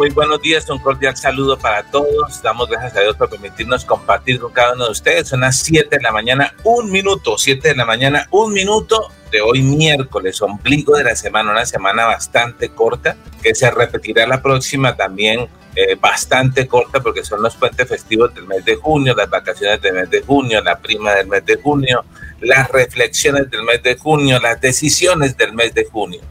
Muy buenos días, un cordial saludo para todos. Damos gracias a Dios por permitirnos compartir con cada uno de ustedes. Son las 7 de la mañana, un minuto, 7 de la mañana, un minuto de hoy miércoles, ombligo de la semana, una semana bastante corta, que se repetirá la próxima también eh, bastante corta porque son los puentes festivos del mes de junio, las vacaciones del mes de junio, la prima del mes de junio, las reflexiones del mes de junio, las decisiones del mes de junio.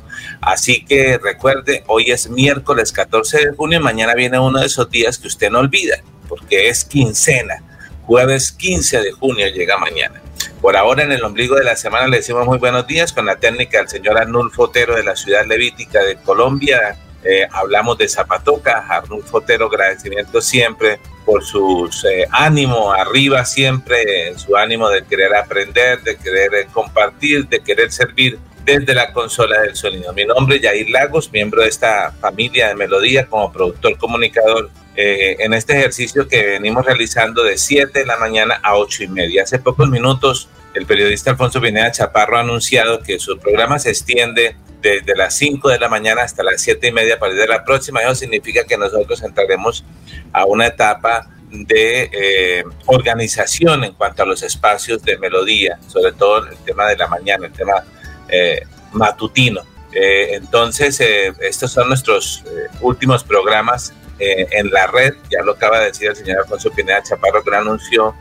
Así que recuerde, hoy es miércoles 14 de junio, mañana viene uno de esos días que usted no olvida, porque es quincena. Jueves 15 de junio llega mañana. Por ahora, en el ombligo de la semana, le decimos muy buenos días con la técnica del señor Arnulfo Otero de la ciudad levítica de Colombia. Eh, hablamos de Zapatoca, Arnulfo Otero, agradecimiento siempre por su eh, ánimo arriba, siempre su ánimo de querer aprender, de querer eh, compartir, de querer servir desde la consola del sonido. Mi nombre es Yair Lagos, miembro de esta familia de Melodía como productor comunicador eh, en este ejercicio que venimos realizando de 7 de la mañana a 8 y media. Hace pocos minutos el periodista Alfonso Pineda Chaparro ha anunciado que su programa se extiende desde las 5 de la mañana hasta las 7 y media a partir de la próxima. Eso significa que nosotros entraremos a una etapa de eh, organización en cuanto a los espacios de melodía, sobre todo el tema de la mañana, el tema eh, matutino. Eh, entonces, eh, estos son nuestros últimos programas en la red. Ya lo acaba de decir el señor Alfonso Pineda Chaparro que lo anunció.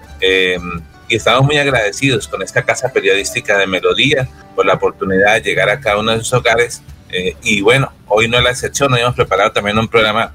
y estamos muy agradecidos con esta casa periodística de Melodía por la oportunidad de llegar a cada uno de sus hogares. y bueno, hoy no es la excepción, hoy hemos preparado también un programa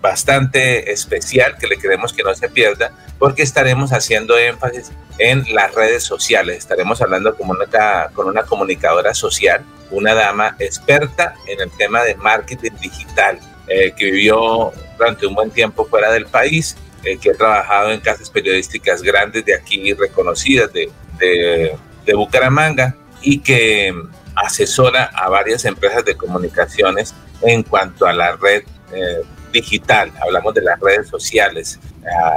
bastante especial que le queremos que no se pierda porque estaremos haciendo énfasis en las redes sociales. Estaremos hablando con una, con una comunicadora social, una dama experta en el tema de marketing digital, eh, que vivió durante un buen tiempo fuera del país, eh, que ha trabajado en casas periodísticas grandes de aquí, reconocidas de, de, de Bucaramanga, y que asesora a varias empresas de comunicaciones en cuanto a la red eh, digital, hablamos de las redes sociales,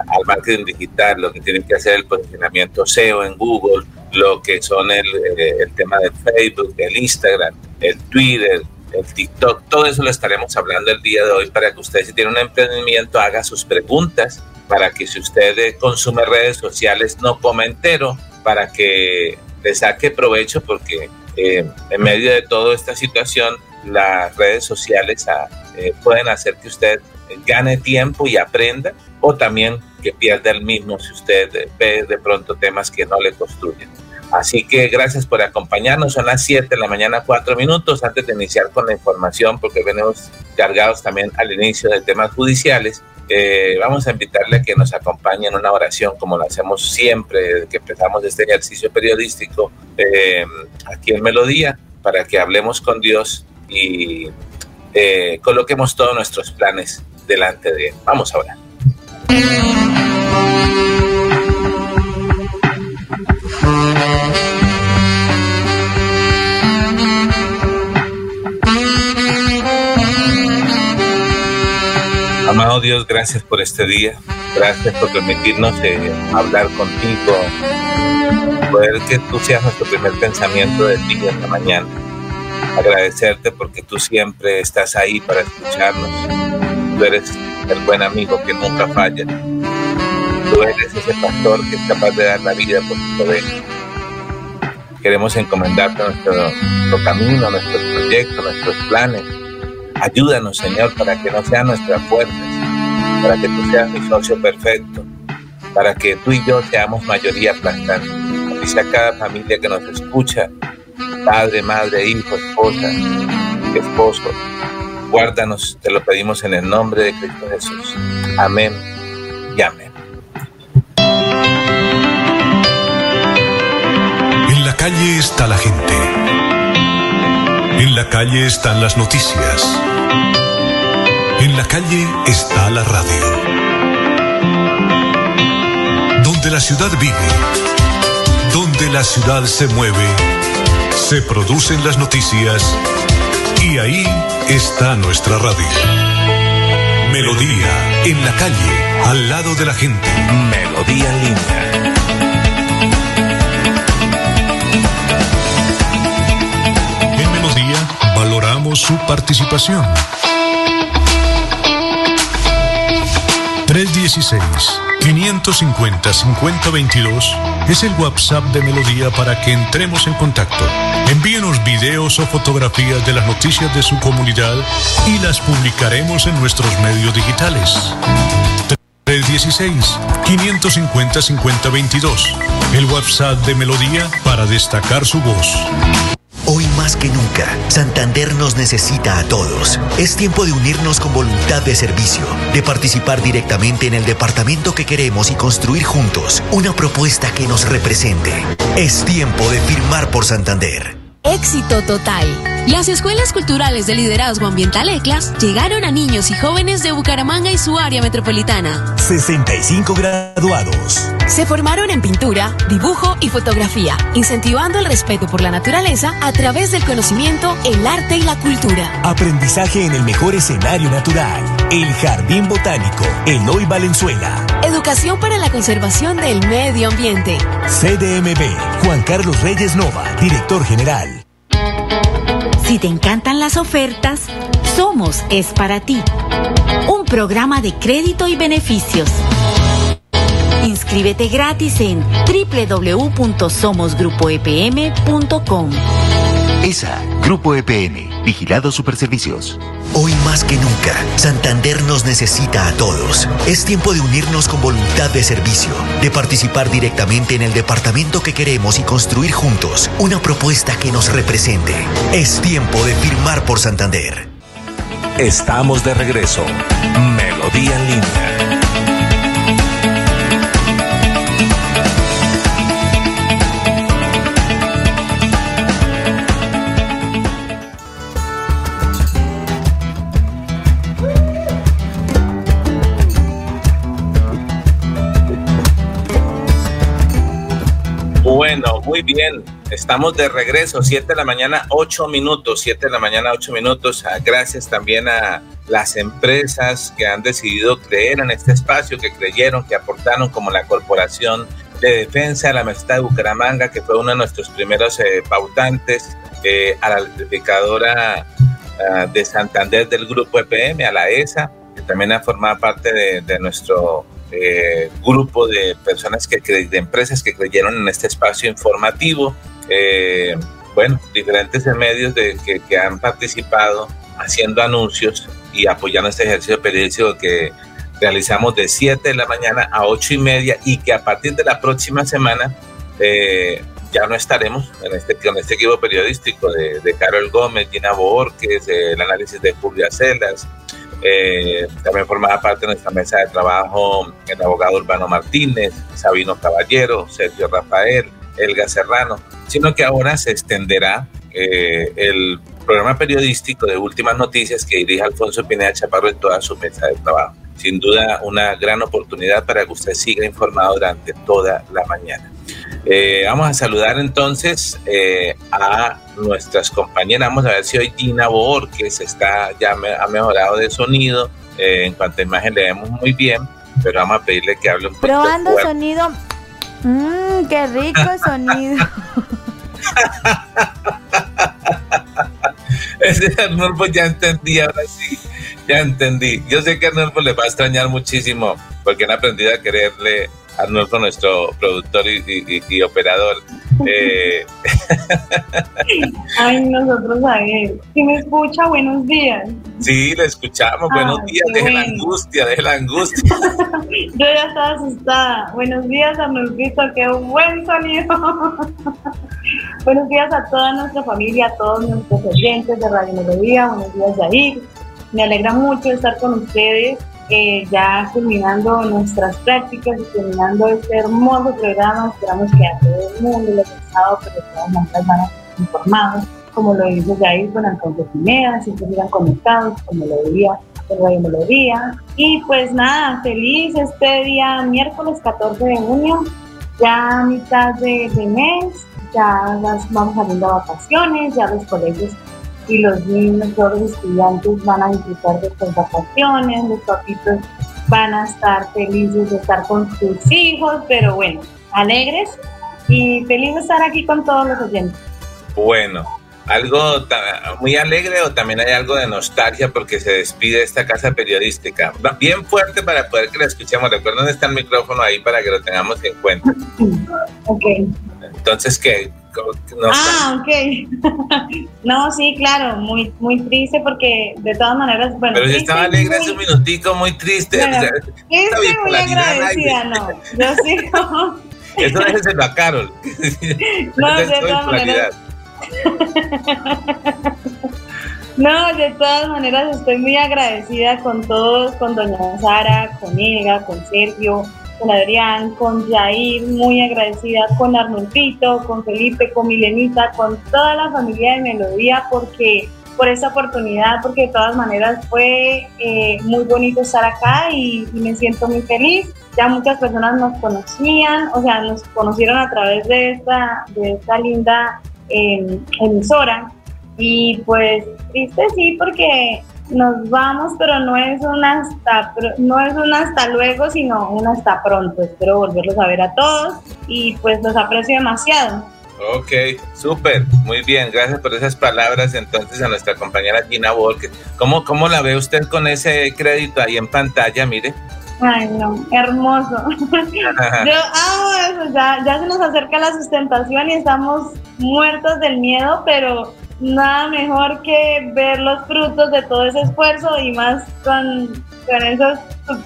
al marketing digital, lo que tienen que hacer el posicionamiento SEO en Google, lo que son el, eh, el tema de Facebook, el Instagram, el Twitter, el TikTok, todo eso lo estaremos hablando el día de hoy para que usted si tiene un emprendimiento haga sus preguntas, para que si usted consume redes sociales no come entero, para que le saque provecho porque eh, en medio de toda esta situación las redes sociales ah, eh, pueden hacer que usted gane tiempo y aprenda o también que pierda el mismo si usted ve de pronto temas que no le construyen. Así que gracias por acompañarnos. Son las 7 de la mañana, 4 minutos antes de iniciar con la información, porque venimos cargados también al inicio de temas judiciales. Eh, vamos a invitarle a que nos acompañe en una oración, como lo hacemos siempre desde que empezamos este ejercicio periodístico eh, aquí en Melodía, para que hablemos con Dios y eh, coloquemos todos nuestros planes delante de Él. Vamos a orar. Amado Dios, gracias por este día. Gracias por permitirnos eh, hablar contigo. Poder que tú seas nuestro primer pensamiento del día en la mañana agradecerte porque tú siempre estás ahí para escucharnos. Tú eres el buen amigo que nunca falla. Tú eres ese pastor que es capaz de dar la vida por tu oveja. Queremos encomendarte nuestro, nuestro camino, nuestros proyectos, nuestros planes. Ayúdanos, Señor, para que no sean nuestras fuerzas, para que tú seas mi socio perfecto, para que tú y yo seamos mayoría aplastante. Dice a cada familia que nos escucha, padre, madre, hijo, esposa, esposo. Guárdanos, te lo pedimos en el nombre de Cristo Jesús. Amén y amén. En la calle está la gente. En la calle están las noticias. En la calle está la radio. Donde la ciudad vive, donde la ciudad se mueve, se producen las noticias y ahí está nuestra radio. Melodía en la calle, al lado de la gente. Melodía línea. En Melodía valoramos su participación. 316-550-5022 es el WhatsApp de Melodía para que entremos en contacto. Envíenos videos o fotografías de las noticias de su comunidad y las publicaremos en nuestros medios digitales. 316-550-5022, el WhatsApp de Melodía para destacar su voz. Hoy más que nunca, Santander nos necesita a todos. Es tiempo de unirnos con voluntad de servicio, de participar directamente en el departamento que queremos y construir juntos una propuesta que nos represente. Es tiempo de firmar por Santander. Éxito total. Las escuelas culturales de liderazgo ambiental ECLAS llegaron a niños y jóvenes de Bucaramanga y su área metropolitana. 65 graduados. Se formaron en pintura, dibujo y fotografía, incentivando el respeto por la naturaleza a través del conocimiento, el arte y la cultura. Aprendizaje en el mejor escenario natural, el Jardín Botánico, Eloy Valenzuela. Educación para la conservación del medio ambiente. CDMB, Juan Carlos Reyes Nova, director general. Si te encantan las ofertas, Somos es para ti. Un programa de crédito y beneficios. Inscríbete gratis en www.somosgrupoepm.com. ESA, Grupo EPM, Vigilado Superservicios. Hoy más que nunca, Santander nos necesita a todos. Es tiempo de unirnos con voluntad de servicio, de participar directamente en el departamento que queremos y construir juntos una propuesta que nos represente. Es tiempo de firmar por Santander. Estamos de regreso. Melodía en línea. Muy bien. Estamos de regreso, 7 de la mañana, 8 minutos, 7 de la mañana, 8 minutos. Ah, gracias también a las empresas que han decidido creer en este espacio, que creyeron, que aportaron, como la Corporación de Defensa de la Universidad de Bucaramanga, que fue uno de nuestros primeros eh, pautantes, eh, a la electrificadora ah, de Santander del Grupo EPM, a la ESA, que también ha formado parte de nuestro eh, grupo de personas que de empresas que creyeron en este espacio informativo. Eh, bueno, diferentes medios de, que, que, han participado haciendo anuncios y apoyando este ejercicio periodístico que realizamos de 7 de la mañana a 8 y media y que a partir de la próxima semana eh, ya no estaremos en este, con este equipo periodístico de, de Carol Gómez, Gina Borges, el análisis de Julia Celas, eh, también formaba parte de nuestra mesa de trabajo el abogado Urbano Martínez, Sabino Caballero, Sergio Rafael, Elga Serrano, sino que ahora se extenderá eh, el programa periodístico de últimas noticias que dirige Alfonso Pineda Chaparro en toda su mesa de trabajo. Sin duda, una gran oportunidad para que usted siga informado durante toda la mañana. Eh, vamos a saludar entonces eh, a nuestras compañeras. Vamos a ver si hoy Dina Borges está, ya me, ha mejorado de sonido. Eh, en cuanto a imagen le vemos muy bien, pero vamos a pedirle que hable un poco. Probando sonido. Mmm, qué rico sonido. Ese Arnulfo ya entendí, ahora sí, ya entendí. Yo sé que a Arnulfo le va a extrañar muchísimo porque han aprendido a quererle Arnulfo, nuestro productor y, operador. Eh... Ay, nosotros a él. Si me escucha, buenos días. Sí, le escuchamos. buenos días. Deje la angustia, deje la angustia. Yo ya estaba asustada. Buenos días, Arnulfito. Qué buen sonido. Buenos días a toda nuestra familia, a todos nuestros oyentes de Radio Melodía. Buenos días, Yair. Me alegra mucho estar con ustedes, eh, ya culminando nuestras prácticas y terminando este hermoso programa. Esperamos que a todo el mundo haya gustado, pero de todas maneras van a informados, como lo dice Yair con Alfonso Pineda, siempre sigan conectados, como lo diría el Radio Melodía. Y pues nada, feliz este día miércoles 14 de junio, ya mitad de, de mes, ya vamos saliendo a vacaciones, ya los colegios y los niños, todos los estudiantes van a disfrutar de estas vacaciones, los papitos van a estar felices de estar con sus hijos, pero bueno, alegres y feliz de estar aquí con todos los oyentes. Bueno, algo muy alegre o también hay algo de nostalgia porque se despide esta casa periodística. Bien fuerte para poder que la escuchemos. Recuerden está el micrófono ahí para que lo tengamos en cuenta. Ok. Entonces, ¿qué? Ah, ok. no, sí, claro, muy, muy triste porque de todas maneras, bueno. Pero si estaba alegre hace un minutico, muy triste. Bueno, triste, muy agradecida, no. Yo sí, no. Eso déjeselo a Carol. no, de todas maneras. No, de todas maneras estoy muy agradecida con todos, con doña Sara, con Elga, con Sergio, con Adrián, con Jair, muy agradecida con Arnoldito, con Felipe, con Milenita, con toda la familia de Melodía porque por esta oportunidad, porque de todas maneras fue eh, muy bonito estar acá y, me siento muy feliz. Ya muchas personas nos conocían, o sea, nos conocieron a través de esta, de esta linda em, emisora. Y pues triste sí, porque nos vamos, pero no es un hasta, no es un hasta luego, sino un hasta pronto. Espero volverlos a ver a todos y pues los aprecio demasiado. Ok, súper, muy bien, gracias por esas palabras entonces a nuestra compañera Gina Walker. ¿Cómo, ¿Cómo la ve usted con ese crédito ahí en pantalla? Mire. Ay, no, hermoso. Yo amo eso, ya, ya se nos acerca la sustentación y estamos muertos del miedo, pero nada mejor que ver los frutos de todo ese esfuerzo y más con, con esos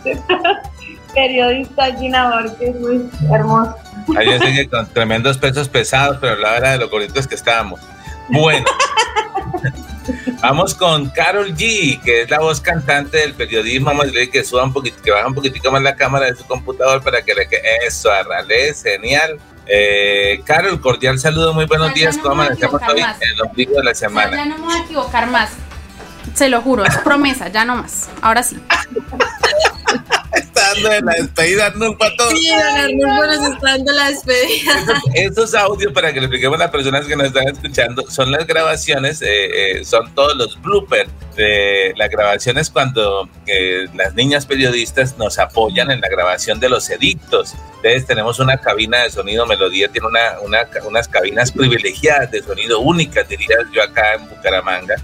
periodistas Gina que es muy hermoso. Yo sé con tremendos pesos pesados, pero la verdad de lo bonitos que estábamos. Bueno, vamos con Carol G, que es la voz cantante del periodismo. Vamos a decirle que suba un poquito, que baja un poquitico más la cámara de su computador para que le quede eso, arrale, genial. Eh, Carol, cordial saludo, muy buenos días. ¿Cómo amanecemos hoy en el ombligo de la semana? ya no me voy a equivocar más. Se lo juro, es promesa, ya no más. Ahora sí. está dando de la despedida Arnulfo para todos. Sí, don nos está dando la despedida. Esos, audios, para que le expliquemos a las personas que nos están escuchando, son las grabaciones, eh, eh, son todos los bloopers de las grabaciones cuando eh, las niñas periodistas nos apoyan en la grabación de los edictos. Entonces tenemos una cabina de sonido, Melodía tiene una, una, unas cabinas privilegiadas de sonido únicas, diría yo acá en Bucaramanga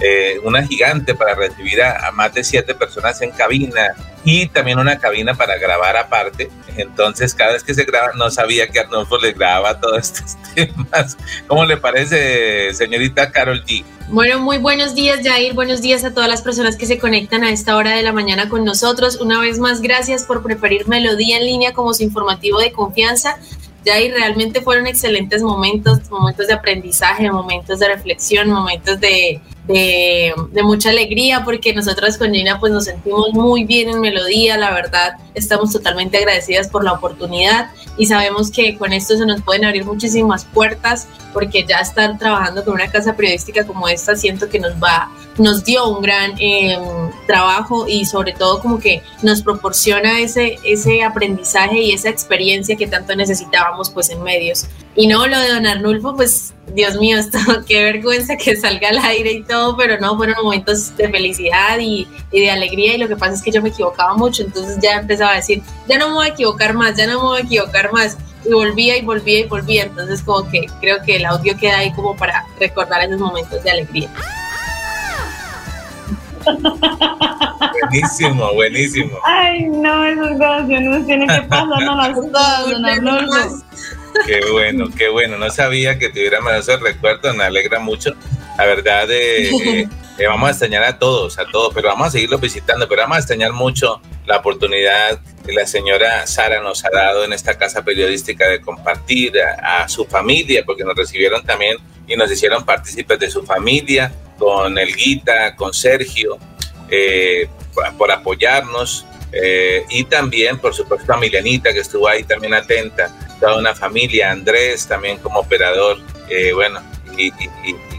eh, una gigante para recibir a, más de siete personas en cabina y también una cabina para grabar aparte. Entonces, cada vez que se graba, no sabía que Arnulfo le grababa todos estos temas. ¿Cómo le parece, señorita Carol G? Bueno, muy buenos días, Jair. Buenos días a todas las personas que se conectan a esta hora de la mañana con nosotros. Una vez más, gracias por preferir Melodía en línea como su informativo de confianza. Jair, realmente fueron excelentes momentos, momentos de aprendizaje, momentos de reflexión, momentos de, de, mucha alegría porque nosotras con Gina pues nos sentimos muy bien en Melodía, la verdad estamos totalmente agradecidas por la oportunidad y sabemos que con esto se nos pueden abrir muchísimas puertas porque ya estar trabajando con una casa periodística como esta siento que nos va, nos dio un gran em, trabajo y sobre todo como que nos proporciona ese, ese aprendizaje y esa experiencia que tanto necesitábamos pues en medios. Y no, lo de Don Arnulfo, pues Dios mío, esto, qué vergüenza que salga al aire y todo, pero no, fueron momentos de felicidad y, de alegría y lo que pasa es que yo me equivocaba mucho, entonces ya empezaba a decir, ya no me voy a equivocar más, ya no me voy a equivocar más. Y volvía y volvía y volvía, entonces como que creo que el audio queda ahí como para recordar esos momentos de alegría. Buenísimo, buenísimo. Ay, no, esas grabaciones tienen que pasar las todas, don Arnulfo. Qué bueno, qué bueno. No sabía que tuviéramos ese recuerdo, me alegra mucho. La verdad, eh, Eh, vamos a extrañar a todos, a todos, pero vamos a seguirlos visitando, pero vamos a extrañar mucho la oportunidad que la señora Sara nos ha dado en esta casa periodística de compartir a, su familia, porque nos recibieron también y nos hicieron partícipes de su familia, con Elguita, con Sergio, eh, por, apoyarnos. Eh, y también, por supuesto, a Milenita, que estuvo ahí también atenta, toda una familia, Andrés también como operador, bueno, y,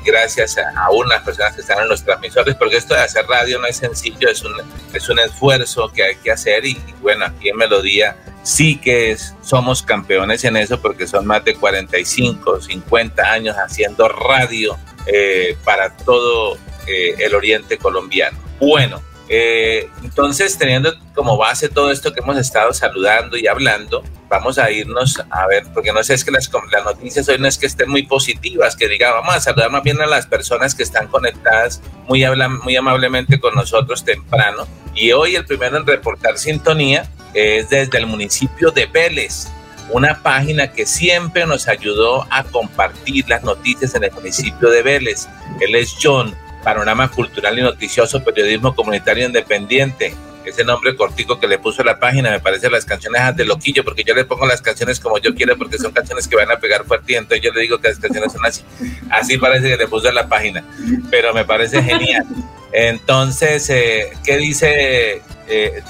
gracias a, unas personas que están en los transmisores, porque esto de hacer radio no es sencillo, es un, es un esfuerzo que hay que hacer y, bueno, aquí en Melodía sí que somos campeones en eso porque son más de 45, 50 años haciendo radio eh, para todo eh, el oriente colombiano. Bueno, eh, entonces, teniendo como base todo esto que hemos estado saludando y hablando, vamos a irnos a ver, porque no sé, es que las, las noticias hoy no es que estén muy positivas, que diga, vamos a saludar más bien a las personas que están conectadas muy, muy amablemente con nosotros temprano. Y hoy el primero en reportar sintonía es desde el municipio de Vélez, una página que siempre nos ayudó a compartir las noticias en el municipio de Vélez. Él es John Panorama Cultural y Noticioso, Periodismo Comunitario Independiente. Ese nombre cortico que le puso a la página, me parece las canciones de Loquillo, porque yo le pongo las canciones como yo quiero, porque son canciones que van a pegar fuerte, y entonces yo le digo que las canciones son así. Así parece que le puso a la página, pero me parece genial. Entonces, eh, ¿qué dice, eh,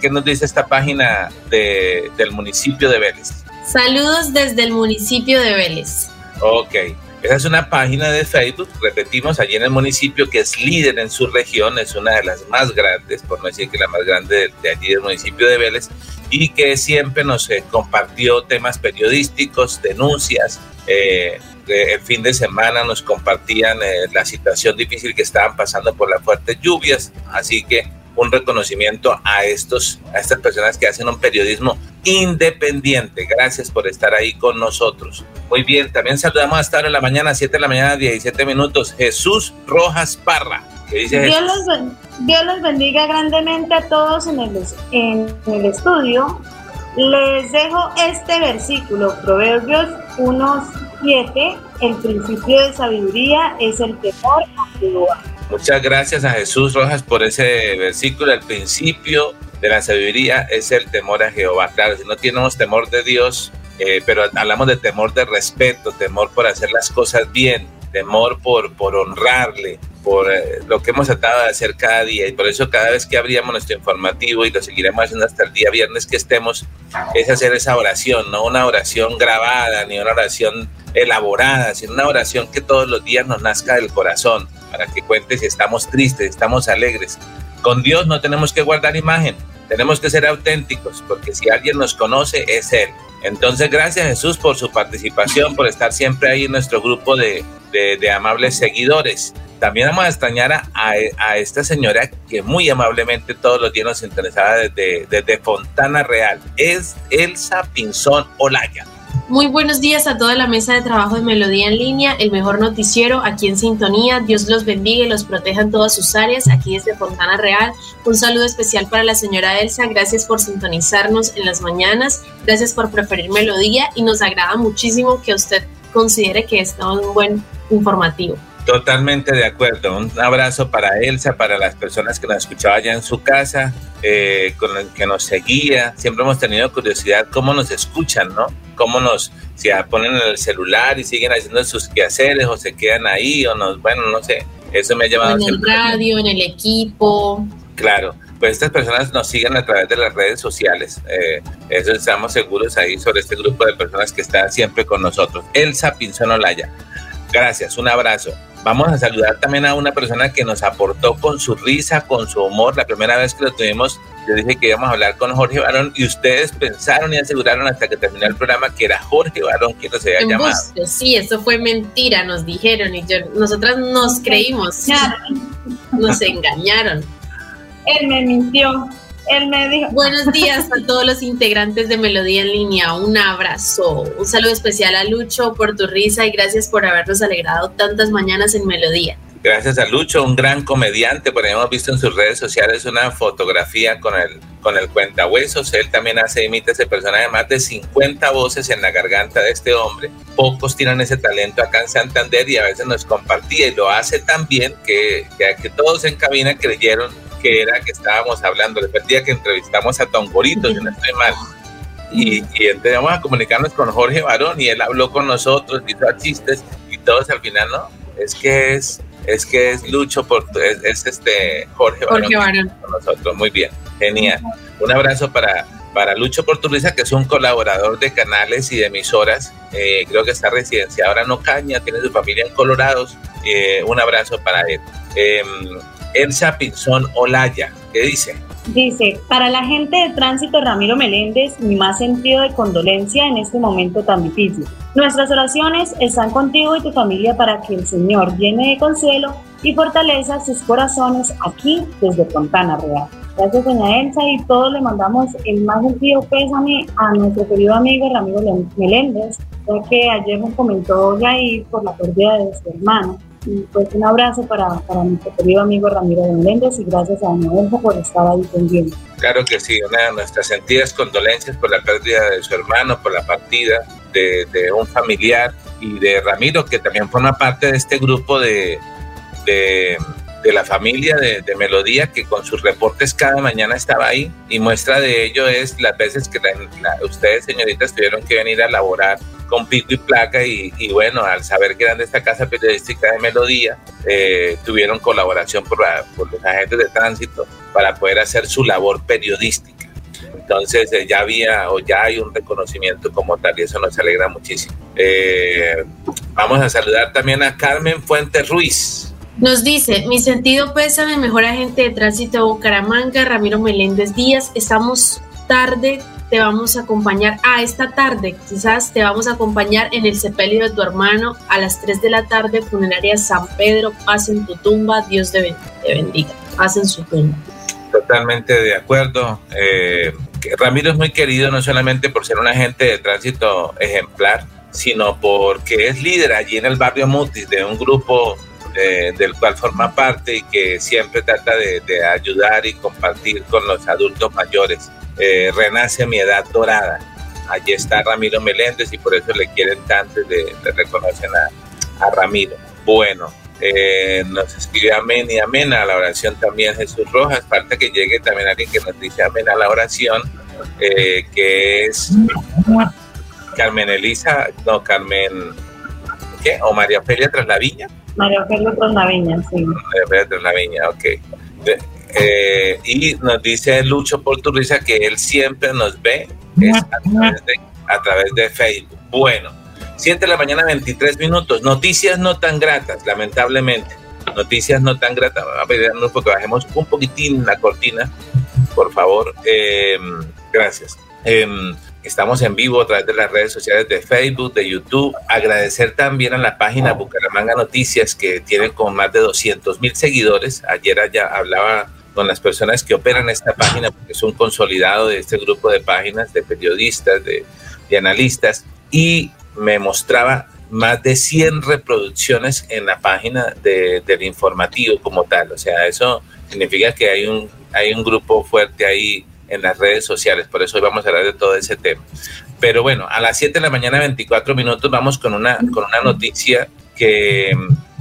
qué, nos dice esta página del municipio de Vélez? Saludos desde el municipio de Vélez. Ok. Esa es una página de Facebook, repetimos, allí en el municipio que es líder en su región, es una de las más grandes, por no decir que la más grande de, allí del municipio de Vélez, y que siempre nos eh, compartió temas periodísticos, denuncias. Eh, el fin de semana nos compartían eh, la situación difícil que estaban pasando por las fuertes lluvias, así que un reconocimiento a, estos, a estas personas que hacen un periodismo independiente. Gracias por estar ahí con nosotros. Muy bien, también saludamos hasta ahora en la mañana, 7 de la mañana, 17 minutos. Jesús Rojas Parra. dice Dios, los, bendiga grandemente a todos en el, en el estudio. Les dejo este versículo, Proverbios 1.7, el principio de sabiduría es el temor a Jehová. Muchas gracias a Jesús Rojas por ese versículo. El principio de la sabiduría es el temor a Jehová. Claro, si no tenemos temor de Dios, eh, pero hablamos de temor de respeto, temor por hacer las cosas bien, temor por, por honrarle, por eh, lo que hemos tratado de hacer cada día. Y por eso cada vez que abríamos nuestro informativo, y lo seguiremos haciendo hasta el día viernes que estemos, es hacer esa oración, no una oración grabada, ni una oración elaborada, sino una oración que todos los días nos nazca del corazón para que cuente si estamos tristes, estamos alegres. Con Dios no tenemos que guardar imagen, tenemos que ser auténticos, porque si alguien nos conoce es Él. Entonces, gracias Jesús por su participación, por estar siempre ahí en nuestro grupo de, de, amables seguidores. También vamos a extrañar a, a, esta señora que muy amablemente todos los días nos interesaba desde, desde Fontana Real. Es Elsa Pinzón Olaya. Muy buenos días a toda la mesa de trabajo de Melodía en línea, el mejor noticiero aquí en sintonía. Dios los bendiga y los proteja en todas sus áreas, aquí desde Fontana Real. Un saludo especial para la señora Elsa, gracias por sintonizarnos en las mañanas, gracias por preferir Melodía y nos agrada muchísimo que usted considere que está un buen informativo. Totalmente de acuerdo. Un abrazo para Elsa, para las personas que nos escuchaban allá en su casa, eh, con el que nos seguía. Siempre hemos tenido curiosidad cómo nos escuchan, ¿no? Cómo nos, si ponen en el celular y siguen haciendo sus quehaceres o se quedan ahí o nos, bueno, no sé. Eso me ha llamado. En el radio, en el equipo. Claro pues estas personas nos siguen a través de las redes sociales. Eh, eso estamos seguros ahí sobre este grupo de personas que están siempre con nosotros. Elsa Pinzón Olaya. Gracias, un abrazo. Vamos a saludar también a una persona que nos aportó con su risa, con su humor. La primera vez que lo tuvimos, yo dije que íbamos a hablar con Jorge Barón y ustedes pensaron y aseguraron hasta que terminó el programa que era Jorge Barón quien nos había llamado. Sí, eso fue mentira, nos dijeron y yo, nosotras nos creímos. Nos engañaron. Él me mintió. Él me dijo. Buenos días a todos los integrantes de Melodía en línea. Un abrazo. Un saludo especial a Lucho por tu risa y gracias por habernos alegrado tantas mañanas en Melodía. Gracias a Lucho, un gran comediante, por ahí hemos visto en sus redes sociales una fotografía con el, con el cuentahuesos. Él también hace, imita ese personaje, más de 50 voces en la garganta de este hombre. Pocos tienen ese talento acá en Santander y a veces nos compartía y lo hace tan bien que, que, todos en cabina creyeron que era que estábamos hablando. El día que entrevistamos a Tongorito, si no estoy mal. Y, y empezamos a comunicarnos con Jorge Barón y él habló con nosotros, hizo chistes y todos al final, ¿no? Es que es es que es Lucho, por, es, este Jorge, Jorge Barón, con nosotros. Muy bien, genial. Un abrazo para, para Lucho Porturiza, que es un colaborador de canales y de emisoras. Eh, creo que está residenciado ahora en Ocaña, tiene su familia en Colorados. Eh, un abrazo para él. Eh, Elsa Pinzón Olaya, ¿qué dice? Dice, para la gente de tránsito Ramiro Meléndez, mi más sentido de condolencia en este momento tan difícil. Nuestras oraciones están contigo y tu familia para que el Señor llene de consuelo y fortaleza sus corazones aquí desde Fontana Real. Gracias, doña Elsa, y todos le mandamos el más sentido pésame a nuestro querido amigo Ramiro Meléndez, ya que ayer nos comentó Jair por la pérdida de su hermano. Y pues un abrazo para, nuestro querido amigo Ramiro de Meléndez y gracias a Noeljo por estar ahí pendiente. Claro que sí, una nuestras sentidas condolencias por la pérdida de su hermano, por la partida de, un familiar y de Ramiro, que también forma parte de este grupo de, de la familia de, Melodía, que con sus reportes cada mañana estaba ahí. Y muestra de ello es las veces que ustedes, señoritas, tuvieron que venir a laborar con pico y placa y, bueno, al saber que eran de esta casa periodística de Melodía, eh, tuvieron colaboración por, los agentes de tránsito para poder hacer su labor periodística. Entonces eh, ya había o ya hay un reconocimiento como tal y eso nos alegra muchísimo. Eh, vamos a saludar también a Carmen Fuentes Ruiz. Nos dice, mi sentido pésame, mejor agente de tránsito de Bucaramanga, Ramiro Meléndez Díaz. Estamos tarde te vamos a acompañar a esta tarde, quizás te vamos a acompañar en el sepelio de tu hermano a las 3 de la tarde, funeraria San Pedro, paz en tu tumba, Dios te bendiga, paz su tumba. Totalmente de acuerdo. Eh, Ramiro es muy querido no solamente por ser un agente de tránsito ejemplar, sino porque es líder allí en el barrio Mutis de un grupo del cual forma parte y que siempre trata de, ayudar y compartir con los adultos mayores. Eh, renace mi edad dorada. Allí está Ramiro Meléndez y por eso le quieren tanto y le, reconocen a, Ramiro. Bueno, eh, nos escribe amén y amén a la oración también Jesús Rojas. Falta que llegue también alguien que nos dice amén a la oración, eh, que es Carmen Elisa, no, Carmen, ¿qué? ¿O María Felia tras la viña? María la viña, sí. María viña, ok. Eh, y nos dice Lucho Porturiza que él siempre nos ve a, través de, Facebook. Bueno, 7 de la mañana, 23 minutos. Noticias no tan gratas, lamentablemente. Noticias no tan gratas. Vamos a pedirnos porque bajemos un poquitín la cortina, por favor. Em, gracias. Em, estamos en vivo a través de las redes sociales de Facebook, de YouTube. Agradecer también a la página Bucaramanga Noticias que tiene con más de 200 mil seguidores. Ayer ya hablaba con las personas que operan esta página, porque es un consolidado de este grupo de páginas de periodistas, de, analistas, y me mostraba más de 100 reproducciones en la página del informativo como tal. O sea, eso significa que hay un, hay un grupo fuerte ahí en las redes sociales. Por eso hoy vamos a hablar de todo ese tema. Pero bueno, a las 7 de la mañana, 24 minutos, vamos con una, con una noticia que,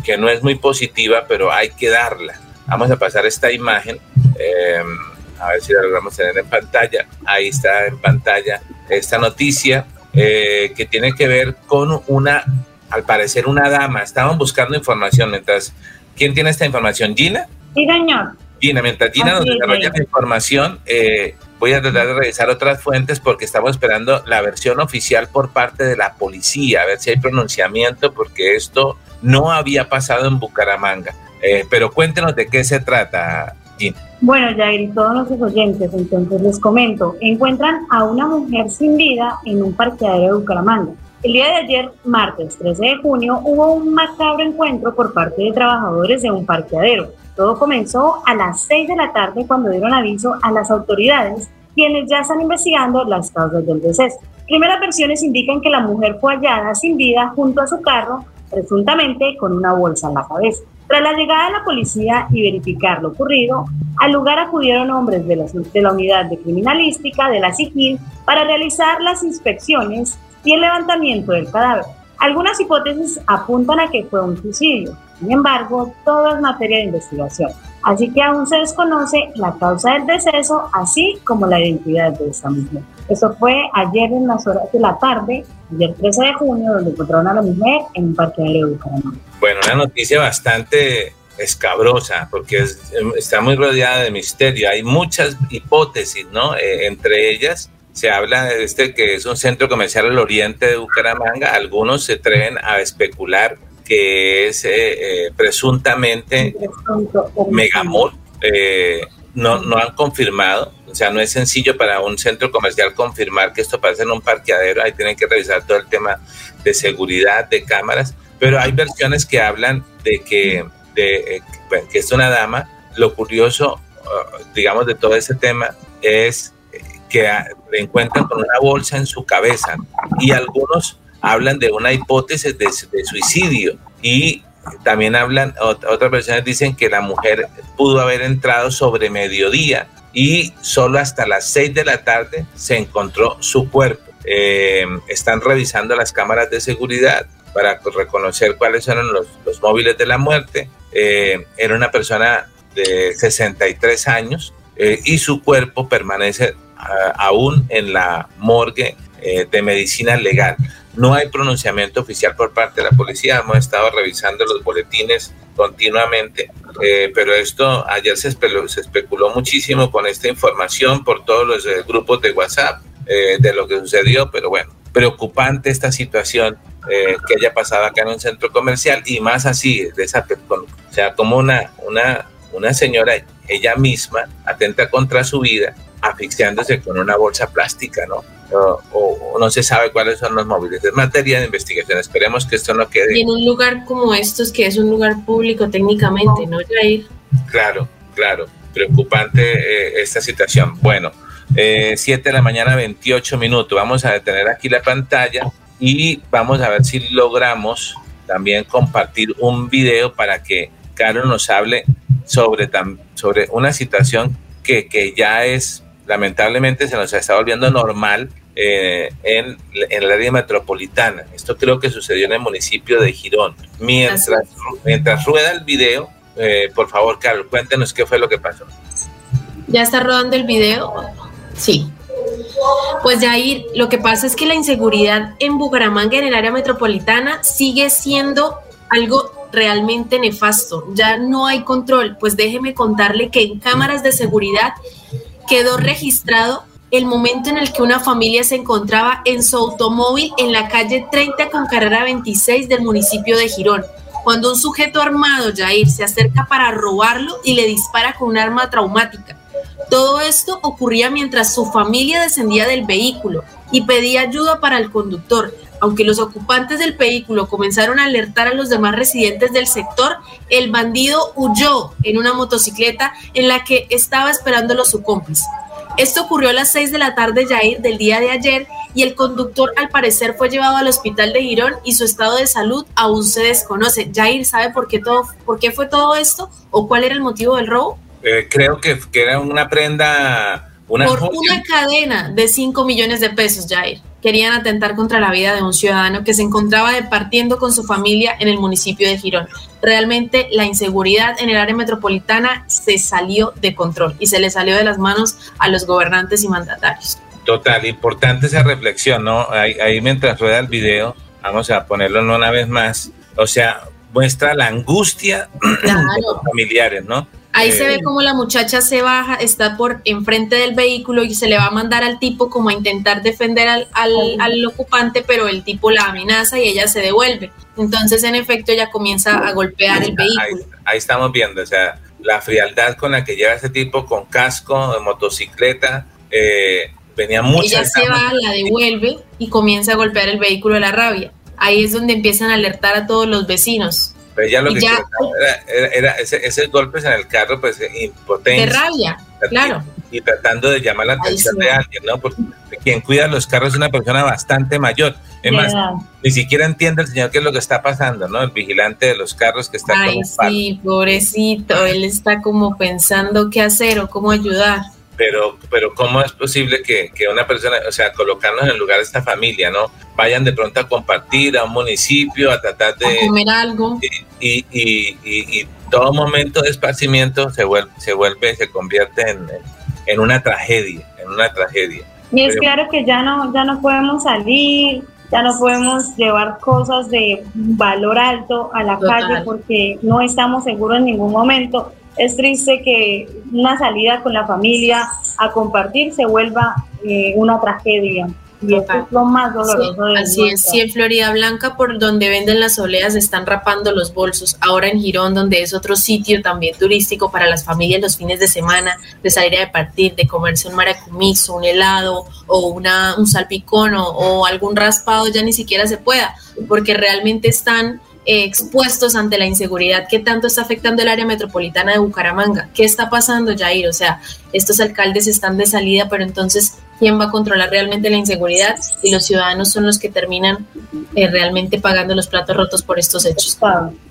que no es muy positiva, pero hay que darla. Vamos a pasar esta imagen. Eh, a ver si la logramos tener en pantalla. Ahí está en pantalla esta noticia eh, que tiene que ver con una, al parecer, una dama. Estaban buscando información mientras. ¿Quién tiene esta información? ¿Gina? Sí, señor. Gina, mientras Gina nos desarrolla la información, eh, voy a tratar de revisar otras fuentes porque estamos esperando la versión oficial por parte de la policía, a ver si hay pronunciamiento, porque esto no había pasado en Bucaramanga. Eh, pero cuéntenos de qué se trata, Gina. Bueno, Jair y todos nuestros oyentes, entonces les comento, encuentran a una mujer sin vida en un parqueadero de Bucaramanga. El día de ayer, martes 13 de junio, hubo un macabro encuentro por parte de trabajadores de un parqueadero. Todo comenzó a las 6 de la tarde cuando dieron aviso a las autoridades, quienes ya están investigando las causas del deceso. Primeras versiones indican que la mujer fue hallada sin vida junto a su carro, presuntamente con una bolsa en la cabeza. Tras la llegada de la policía y verificar lo ocurrido, al lugar acudieron hombres de la, de la unidad de criminalística de la SIGIL para realizar las inspecciones y el levantamiento del cadáver. Algunas hipótesis apuntan a que fue un suicidio, sin embargo, todo es materia de investigación, así que aún se desconoce la causa del deceso, así como la identidad de esta mujer. Eso fue ayer en las horas de la tarde, ayer 13 de junio, donde encontraron a la mujer en un parque de Bucaramanga. Bueno, una noticia bastante escabrosa, porque está muy rodeada de misterio. Hay muchas hipótesis, ¿no? Eh, entre ellas se habla de este que es un centro comercial al oriente de Bucaramanga. Algunos se atreven a especular que es eh, eh, presuntamente Megamol. Eh, no, no han confirmado, o sea, no es sencillo para un centro comercial confirmar que esto parece en un parqueadero, ahí tienen que revisar todo el tema de seguridad, de cámaras, pero hay versiones que hablan de que, de, que es una dama. Lo curioso, uh, digamos, de todo ese tema es que le encuentran con una bolsa en su cabeza y algunos hablan de una hipótesis de, suicidio y también hablan, otras personas dicen que la mujer pudo haber entrado sobre mediodía y solo hasta las 6 de la tarde se encontró su cuerpo. Eh, están revisando las cámaras de seguridad para reconocer cuáles eran los, los móviles de la muerte. Eh, era una persona de 63 años eh, y su cuerpo permanece aún en la morgue de medicina legal. No hay pronunciamiento oficial por parte de la policía. Hemos estado revisando los boletines continuamente, eh, pero esto ayer se especuló, muchísimo con esta información por todos los eh, grupos de WhatsApp eh, de lo que sucedió, pero bueno, preocupante esta situación que haya pasado acá en un centro comercial y más así, de esa, o sea, como una, una, una señora, ella misma, atenta contra su vida, asfixiándose con una bolsa plástica, ¿no? O, no se sabe cuáles son los móviles. Es materia de investigación. Esperemos que esto no quede. Y en un lugar como estos, que es un lugar público técnicamente, ¿no, Jair? Claro, claro. Preocupante eh, esta situación. Bueno, eh, 7 de la mañana, 28 minutos. Vamos a detener aquí la pantalla y vamos a ver si logramos también compartir un video para que Carlos nos hable sobre, sobre una situación que, que ya es lamentablemente se nos está volviendo normal eh, en, en, el área metropolitana. Esto creo que sucedió en el municipio de Girón. Mientras, mientras rueda el video, eh, por favor, Carlos, cuéntenos qué fue lo que pasó. ¿Ya está rodando el video? Sí. Pues Jair, lo que pasa es que la inseguridad en Bucaramanga, en el área metropolitana, sigue siendo algo realmente nefasto. Ya no hay control. Pues déjeme contarle que en cámaras de seguridad quedó registrado el momento en el que una familia se encontraba en su automóvil en la calle 30 con carrera 26 del municipio de Girón, cuando un sujeto armado, Jair, se acerca para robarlo y le dispara con un arma traumática. Todo esto ocurría mientras su familia descendía del vehículo y pedía ayuda para el conductor. Aunque los ocupantes del vehículo comenzaron a alertar a los demás residentes del sector, el bandido huyó en una motocicleta en la que estaba esperándolo su cómplice. Esto ocurrió a las 6 de la tarde, Jair, del día de ayer, y el conductor al parecer fue llevado al hospital de Girón y su estado de salud aún se desconoce. Jair, ¿sabe por qué, todo, por qué fue todo esto o cuál era el motivo del robo? Eh, creo que, que, era una prenda... Una por una cadena de 5 millones de pesos, Jair querían atentar contra la vida de un ciudadano que se encontraba departiendo con su familia en el municipio de Girón. Realmente la inseguridad en el área metropolitana se salió de control y se le salió de las manos a los gobernantes y mandatarios. Total, importante esa reflexión, ¿no? Ahí, mientras rueda el video, vamos a ponerlo una vez más, o sea, muestra la angustia de los familiares, ¿no? Ahí se ve eh, como la muchacha se baja, está por enfrente del vehículo y se le va a mandar al tipo como a intentar defender al, al, ocupante, pero el tipo la amenaza y ella se devuelve. Entonces, en efecto, ella comienza a golpear el vehículo. Ahí, estamos viendo, o sea, la frialdad con la que lleva ese tipo con casco, de motocicleta, eh, venía mucho. Ella se va, la devuelve y comienza a golpear el vehículo de la rabia. Ahí es donde empiezan a alertar a todos los vecinos pero ya lo que era, era, ese, golpes en el carro, pues impotente. De rabia, claro. y tratando de llamar la atención de alguien, ¿no? Porque quien cuida los carros es una persona bastante mayor. Es más, ni siquiera entiende el señor qué es lo que está pasando, ¿no? El vigilante de los carros que está Ay, sí, pobrecito, él está como pensando qué hacer o cómo ayudar. Pero, pero ¿cómo es posible que, que, una persona, o sea, colocarnos en el lugar de esta familia, ¿no? Vayan de pronto a compartir a un municipio, a tratar de... A comer algo. Y, y, y, todo momento de esparcimiento se vuelve, se, vuelve, se convierte en, en una tragedia, en una tragedia. Y es claro que ya no, ya no podemos salir, ya no podemos llevar cosas de valor alto a la calle porque no estamos seguros en ningún momento. Es triste que una salida con la familia a compartir se vuelva eh, una tragedia. Y es lo más doloroso de Así es, sí, en Florida Blanca, por donde venden las oleas, están rapando los bolsos. Ahora en Girón, donde es otro sitio también turístico para las familias los fines de semana, de salir a partir, de comerse un maracumizo, un helado o una, un salpicón o algún raspado, ya ni siquiera se pueda, porque realmente están eh, expuestos ante la inseguridad que tanto está afectando el área metropolitana de Bucaramanga. ¿Qué está pasando, Jair? O sea, estos alcaldes están de salida, pero entonces, ¿quién va a controlar realmente la inseguridad? Y los ciudadanos son los que terminan eh, realmente pagando los platos rotos por estos hechos.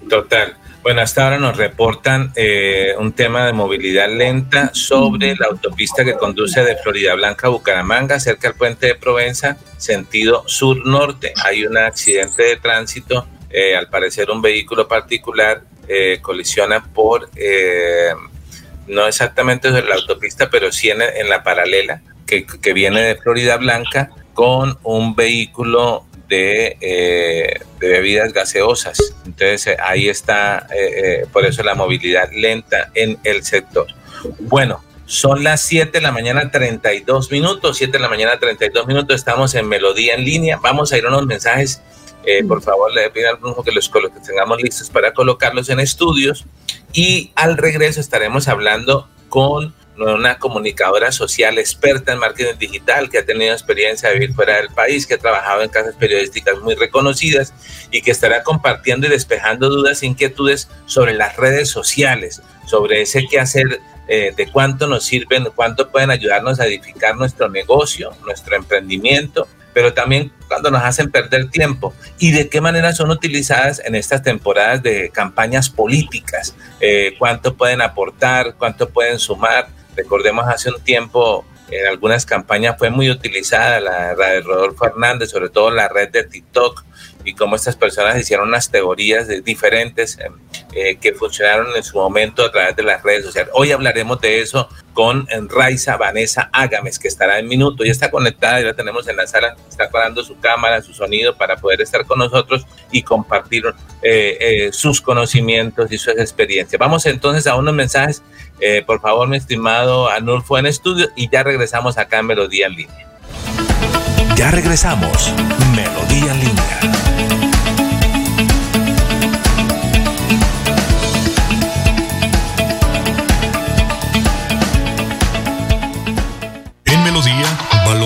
Total. Bueno, hasta ahora nos reportan eh, un tema de movilidad lenta sobre la autopista que conduce de Florida Blanca a Bucaramanga, cerca del puente de Provenza, sentido sur-norte. Hay un accidente de tránsito eh, al parecer un vehículo particular eh, colisiona por, eh, no exactamente sobre la autopista, pero sí en, la paralela que, viene de Florida Blanca con un vehículo de, de bebidas gaseosas. Entonces ahí está, por eso la movilidad lenta en el sector. Bueno, son las 7 de la mañana 32 minutos, 7 de la mañana 32 minutos, estamos en Melodía en línea. Vamos a ir a unos mensajes eh, por favor, le pido al brujo que los que tengamos listos para colocarlos en estudios. Y al regreso estaremos hablando con una comunicadora social experta en marketing digital que ha tenido experiencia de vivir fuera del país, que ha trabajado en casas periodísticas muy reconocidas y que estará compartiendo y despejando dudas e inquietudes sobre las redes sociales, sobre ese qué hacer, eh, de cuánto nos sirven, cuánto pueden ayudarnos a edificar nuestro negocio, nuestro emprendimiento pero también cuando nos hacen perder tiempo. Y de qué manera son utilizadas en estas temporadas de campañas políticas, eh, cuánto pueden aportar, cuánto pueden sumar. Recordemos hace un tiempo en algunas campañas fue muy utilizada la, de Rodolfo Hernández, sobre todo la red de TikTok, y cómo estas personas hicieron unas teorías diferentes eh, eh, que funcionaron en su momento a través de las redes sociales. Hoy hablaremos de eso con Raiza Vanessa Ágames, que estará en minuto. Ya está conectada, ya la tenemos en la sala, está parando su cámara, su sonido para poder estar con nosotros y compartir eh, sus conocimientos y sus experiencias. Vamos entonces a unos mensajes. por favor, mi estimado Anulfo en estudio y ya regresamos acá en Melodía en línea. Ya regresamos, Melodía en línea.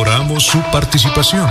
Valoramos su participación.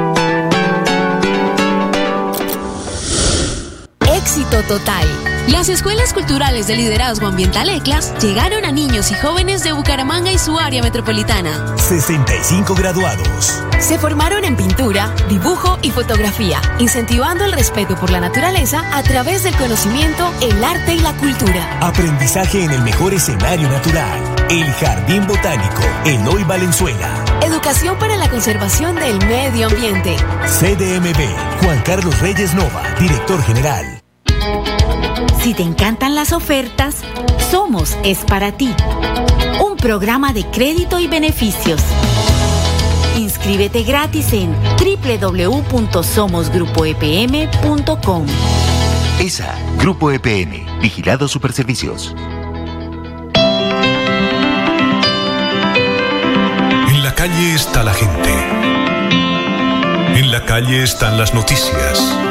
Éxito total. Las escuelas culturales de liderazgo ambiental ECLAS llegaron a niños y jóvenes de Bucaramanga y su área metropolitana. 65 graduados. Se formaron en pintura, dibujo y fotografía, incentivando el respeto por la naturaleza a través del conocimiento, el arte y la cultura. Aprendizaje en el mejor escenario natural. El Jardín Botánico, Eloy Valenzuela. Educación para la conservación del medio ambiente. CDMB, Juan Carlos Reyes Nova, director general. Si te encantan las ofertas, Somos es para ti. Un programa de crédito y beneficios. Inscríbete gratis en www.somosgrupoepm.com. ESA, Grupo EPN, Vigilado Superservicios. En la calle está la gente. En la calle están las noticias.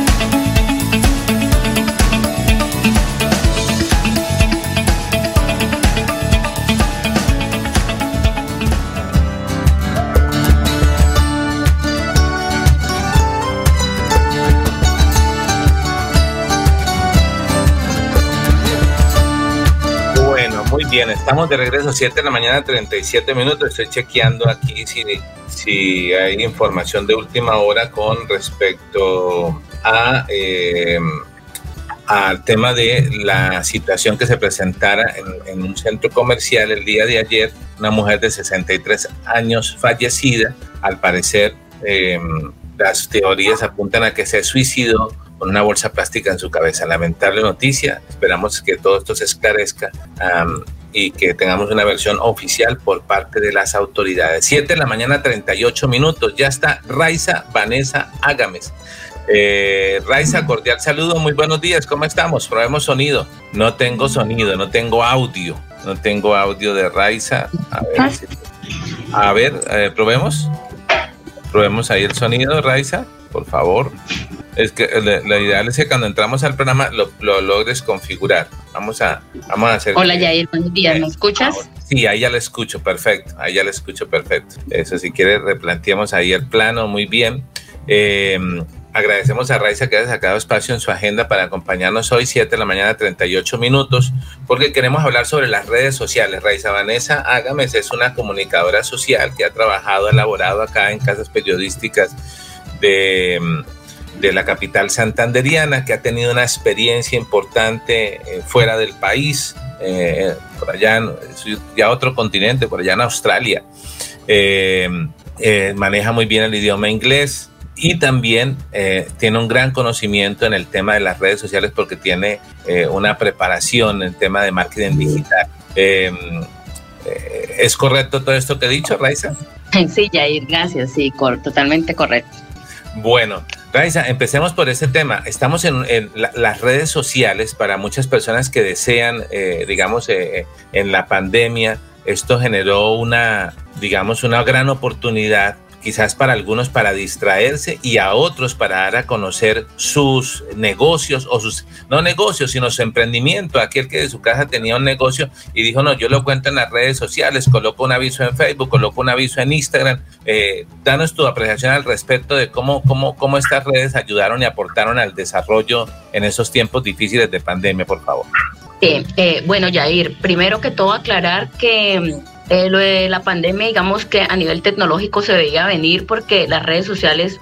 Bien, estamos de regreso, 7 de la mañana, 37 minutos. Estoy chequeando aquí si, hay información de última hora con respecto a, eh, al tema de la situación que se presentara en, un centro comercial el día de ayer. Una mujer de 63 años fallecida, al parecer. Eh, las teorías apuntan a que se suicidó con una bolsa plástica en su cabeza. Lamentable noticia. Esperamos que todo esto se esclarezca y que tengamos una versión oficial por parte de las autoridades. 7 de la mañana, 38 minutos. Ya está Raiza Vanessa Ágames. Eh, Raiza, cordial saludo, muy buenos días, ¿cómo estamos? Probemos sonido. No tengo sonido, no tengo audio, no tengo audio de Raiza. A ver, a ver eh, probemos. Probemos ahí el sonido, Raiza, por favor. Es que la, ideal es que cuando entramos al programa lo, logres configurar. Vamos a, vamos a hacer. Hola, Yair, buenos días. ¿Me escuchas? Sí, ahí ya lo escucho, perfecto. Ahí ya lo escucho, perfecto. Eso, si quieres, replanteamos ahí el plano, muy bien. Em, agradecemos a Raiza que haya sacado espacio en su agenda para acompañarnos hoy, 7 de la mañana, 38 minutos, porque queremos hablar sobre las redes sociales. Raiza Vanessa Ágames es una comunicadora social que ha trabajado, elaborado acá en casas periodísticas de de la capital santanderiana, que ha tenido una experiencia importante eh, fuera del país, eh, por allá, ya otro continente, por allá en Australia. Eh, maneja muy bien el idioma inglés y también tiene un gran conocimiento en el tema de las redes sociales porque tiene una preparación en el tema de marketing digital. ¿Es correcto todo esto que he dicho, Raiza? Sí, Jair, gracias. Sí, totalmente correcto. Bueno, Raiza, empecemos por ese tema. Estamos en, las redes sociales para muchas personas que desean, eh, digamos, eh, en la pandemia, esto generó una, digamos, una gran oportunidad quizás para algunos para distraerse y a otros para dar a conocer sus negocios o sus, no negocios, sino su emprendimiento. Aquel que de su casa tenía un negocio y dijo, no, yo lo cuento en las redes sociales, coloco un aviso en Facebook, coloco un aviso en Instagram. Eh, danos tu apreciación al respecto de cómo, cómo, cómo estas redes ayudaron y aportaron al desarrollo en esos tiempos difíciles de pandemia, por favor. Eh, bueno, Jair, primero que todo aclarar que eh, lo de la pandemia, digamos que a nivel tecnológico se veía venir porque las redes sociales,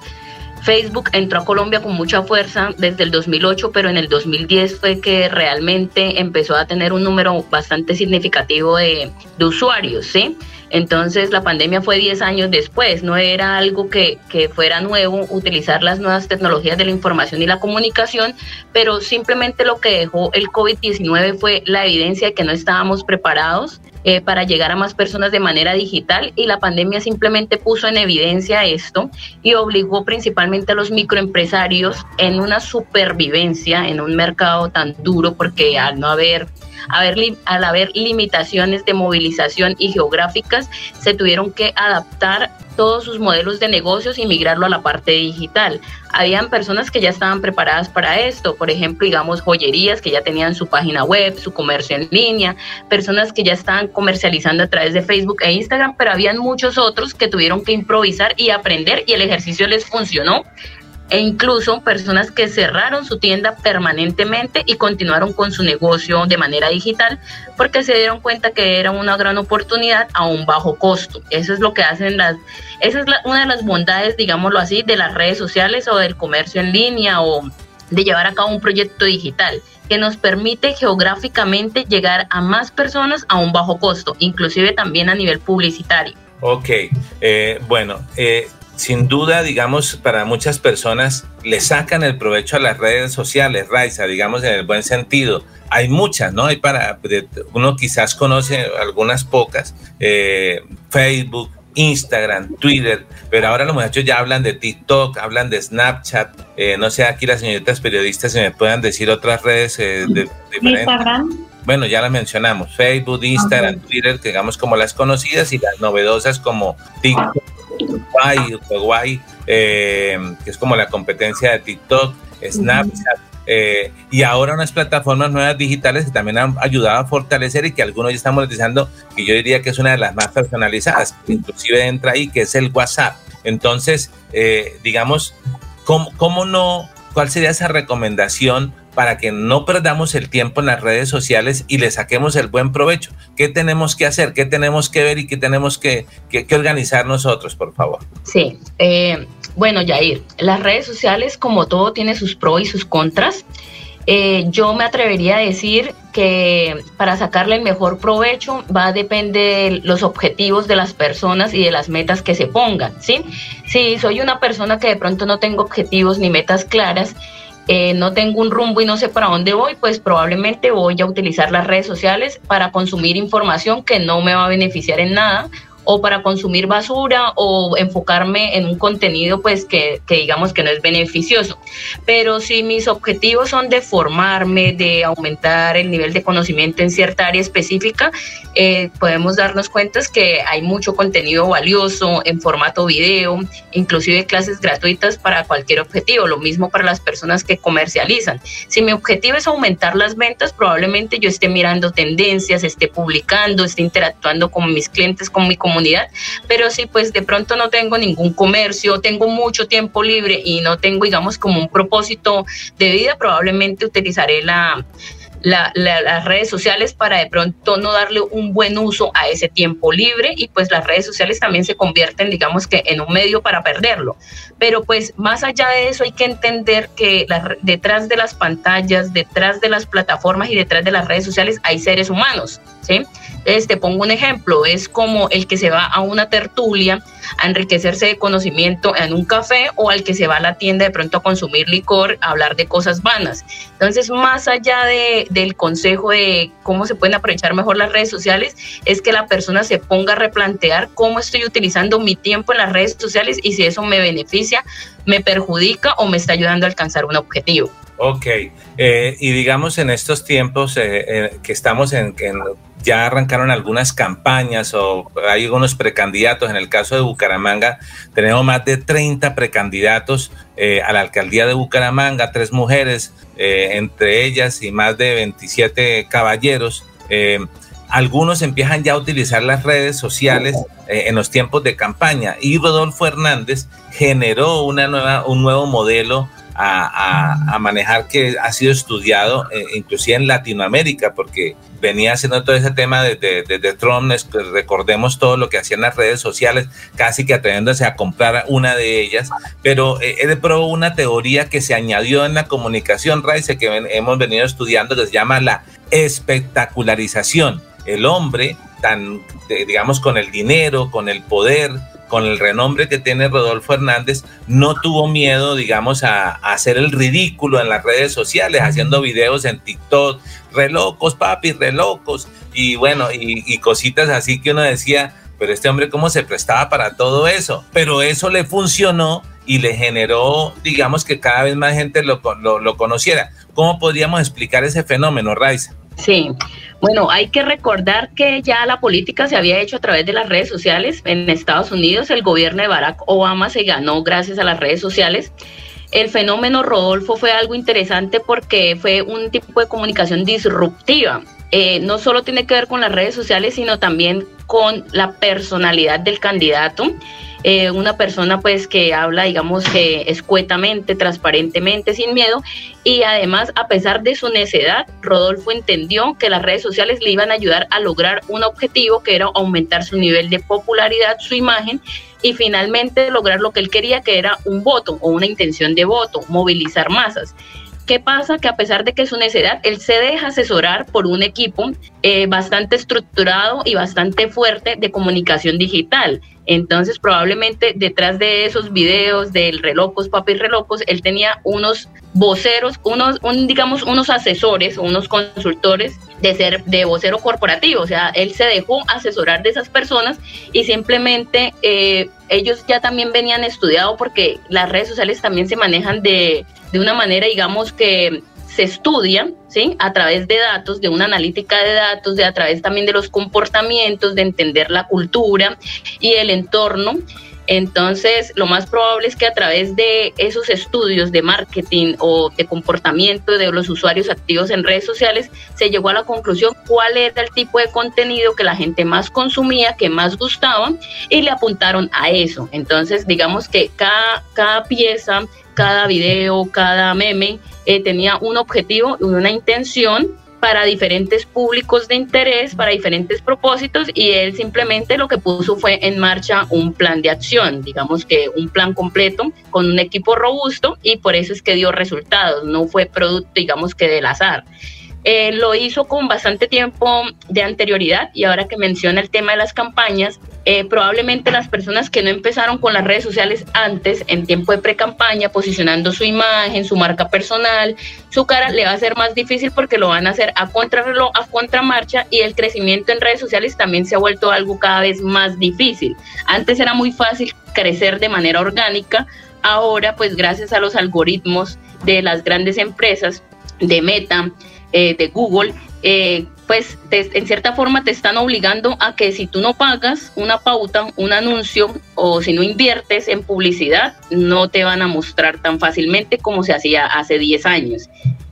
Facebook entró a Colombia con mucha fuerza desde el 2008, pero en el 2010 fue que realmente empezó a tener un número bastante significativo de, usuarios, ¿sí? Entonces la pandemia fue 10 años después, no era algo que, que, fuera nuevo utilizar las nuevas tecnologías de la información y la comunicación, pero simplemente lo que dejó el COVID-19 fue la evidencia de que no estábamos preparados eh, para llegar a más personas de manera digital y la pandemia simplemente puso en evidencia esto y obligó principalmente a los microempresarios en una supervivencia en un mercado tan duro porque al no haber al haber limitaciones de movilización y geográficas, se tuvieron que adaptar todos sus modelos de negocios y migrarlo a la parte digital. Habían personas que ya estaban preparadas para esto, por ejemplo, digamos, joyerías que ya tenían su página web, su comercio en línea, personas que ya estaban comercializando a través de Facebook e Instagram, pero habían muchos otros que tuvieron que improvisar y aprender y el ejercicio les funcionó e incluso personas que cerraron su tienda permanentemente y continuaron con su negocio de manera digital porque se dieron cuenta que era una gran oportunidad a un bajo costo. Eso es lo que hacen las, esa es una de las bondades, digámoslo así, de las redes sociales o del comercio en línea o de llevar a cabo un proyecto digital que nos permite geográficamente llegar a más personas a un bajo costo, inclusive también a nivel publicitario. Ok, eh, bueno, eh, sin duda, digamos, para muchas personas le sacan el provecho a las redes sociales, Raiza, digamos, en el buen sentido. Hay muchas, ¿no? Hay para, uno quizás conoce algunas pocas, eh, Facebook, Instagram, Twitter, pero ahora los muchachos ya hablan de TikTok, hablan de Snapchat, eh, no sé, aquí las señoritas periodistas se me puedan decir otras redes eh, de, Instagram. Bueno, ya las mencionamos, Facebook, Instagram, Twitter, digamos como las conocidas y las novedosas como TikTok, Uruguay, eh, que es como la competencia de TikTok, Snapchat, eh, y ahora unas plataformas nuevas digitales que también han ayudado a fortalecer y que algunos ya están monetizando, que yo diría que es una de las más personalizadas, inclusive entra ahí, que es el WhatsApp. Entonces, eh, digamos, ¿cómo, ¿cómo no? ¿Cuál sería esa recomendación para que no perdamos el tiempo en las redes sociales y le saquemos el buen provecho. ¿Qué tenemos que hacer? ¿Qué tenemos que ver y qué tenemos que, organizar nosotros, por favor? Sí, eh, bueno, Yair, las redes sociales, como todo, tiene sus pros y sus contras. Eh, yo me atrevería a decir que para sacarle el mejor provecho va a depender de los objetivos de las personas y de las metas que se pongan, ¿sí? Si soy una persona que de pronto no tengo objetivos ni metas claras, eh, no tengo un rumbo y no sé para dónde voy, pues probablemente voy a utilizar las redes sociales para consumir información que no me va a beneficiar en nada o para consumir basura o enfocarme en un contenido pues que, digamos que no es beneficioso. Pero si mis objetivos son de formarme, de aumentar el nivel de conocimiento en cierta área específica, eh, podemos darnos cuenta que hay mucho contenido valioso en formato video, inclusive clases gratuitas para cualquier objetivo, lo mismo para las personas que comercializan. Si mi objetivo es aumentar las ventas, probablemente yo esté mirando tendencias, esté publicando, esté interactuando con mis clientes, con mi comunidad comunidad, pero si pues de pronto no tengo ningún comercio, tengo mucho tiempo libre y no tengo, digamos, como un propósito de vida, probablemente utilizaré la, las redes sociales para de pronto no darle un buen uso a ese tiempo libre y pues las redes sociales también se convierten digamos que en un medio para perderlo. Pero pues más allá de eso hay que entender que detrás de las pantallas, detrás de las plataformas y detrás de las redes sociales hay seres humanos, ¿sí? Entonces, te pongo un ejemplo, es como el que se va a una tertulia a enriquecerse de conocimiento en un café o al que se va a la tienda de pronto a consumir licor, a hablar de cosas vanas. Entonces, más allá de, del consejo de cómo se pueden aprovechar mejor las redes sociales, es que la persona se ponga a replantear cómo estoy utilizando mi tiempo en las redes sociales y si eso me beneficia, me perjudica o me está ayudando a alcanzar un objetivo. Ok, eh, y digamos en estos tiempos eh, eh, que estamos en, ya arrancaron algunas campañas o hay algunos precandidatos, en el caso de Bucaramanga tenemos más de 30 precandidatos a la alcaldía de Bucaramanga, tres mujeres entre ellas y más de 27 caballeros algunos empiezan ya a utilizar las redes sociales en los tiempos de campaña y Rodolfo Hernández generó una nueva, un nuevo modelo a, manejar que ha sido estudiado eh, inclusive en Latinoamérica, porque venía haciendo todo ese tema desde, desde Trump, recordemos todo lo que hacían las redes sociales, casi que atreviéndose a comprar una de ellas, pero eh, él probó una teoría que se añadió en la comunicación, Raice, que hemos venido estudiando, que se llama la espectacularización. El hombre, tan, digamos, con el dinero, con el poder, con el renombre que tiene Rodolfo Hernández, no tuvo miedo, digamos, a, hacer el ridículo en las redes sociales, haciendo videos en TikTok, relocos, papi, relocos, y bueno, y, cositas así que uno decía, pero este hombre cómo se prestaba para todo eso, pero eso le funcionó y le generó, digamos, que cada vez más gente lo, lo, conociera. ¿Cómo podríamos explicar ese fenómeno, Raiza? Sí, bueno, hay que recordar que ya la política se había hecho a través de las redes sociales. En Estados Unidos el gobierno de Barack Obama se ganó gracias a las redes sociales. El fenómeno Rodolfo fue algo interesante porque fue un tipo de comunicación disruptiva. Eh, no solo tiene que ver con las redes sociales, sino también con la personalidad del candidato. Eh, una persona pues que habla, digamos que escuetamente, transparentemente, sin miedo y además a pesar de su necedad, Rodolfo entendió que las redes sociales le iban a ayudar a lograr un objetivo que era aumentar su nivel de popularidad, su imagen y finalmente lograr lo que él quería, que era un voto o una intención de voto, movilizar masas. ¿Qué pasa? Que a pesar de que es una necedad, él se deja asesorar por un equipo eh, bastante estructurado y bastante fuerte de comunicación digital. Entonces, probablemente detrás de esos videos del relojos, papi relojos, él tenía unos voceros, unos, digamos, unos asesores o unos consultores de ser de vocero corporativo. O sea, él se dejó asesorar de esas personas y simplemente eh, ellos ya también venían estudiado porque las redes sociales también se manejan de de una manera, digamos, que se estudia, ¿sí? A través de datos, de una analítica de datos, de a través también de los comportamientos, de entender la cultura y el entorno. Entonces, lo más probable es que a través de esos estudios de marketing o de comportamiento de los usuarios activos en redes sociales, se llegó a la conclusión cuál era el tipo de contenido que la gente más consumía, que más gustaba, y le apuntaron a eso. Entonces, digamos que cada, cada pieza, cada video, cada meme eh, tenía un objetivo una intención para diferentes públicos de interés, para diferentes propósitos y él simplemente lo que puso fue en marcha un plan de acción, digamos que un plan completo con un equipo robusto y por eso es que dio resultados, no fue producto digamos que del azar. Eh, lo hizo con bastante tiempo de anterioridad y ahora que menciona el tema de las campañas, eh, probablemente las personas que no empezaron con las redes sociales antes, en tiempo de pre-campaña, posicionando su imagen, su marca personal, su cara, le va a ser más difícil porque lo van a hacer a contrarreloj, a contramarcha y el crecimiento en redes sociales también se ha vuelto algo cada vez más difícil. Antes era muy fácil crecer de manera orgánica, ahora pues gracias a los algoritmos de las grandes empresas, de Meta, eh, de Google, eh, pues en cierta forma te están obligando a que si tú no pagas una pauta, un anuncio o si no inviertes en publicidad, no te van a mostrar tan fácilmente como se hacía hace 10 años.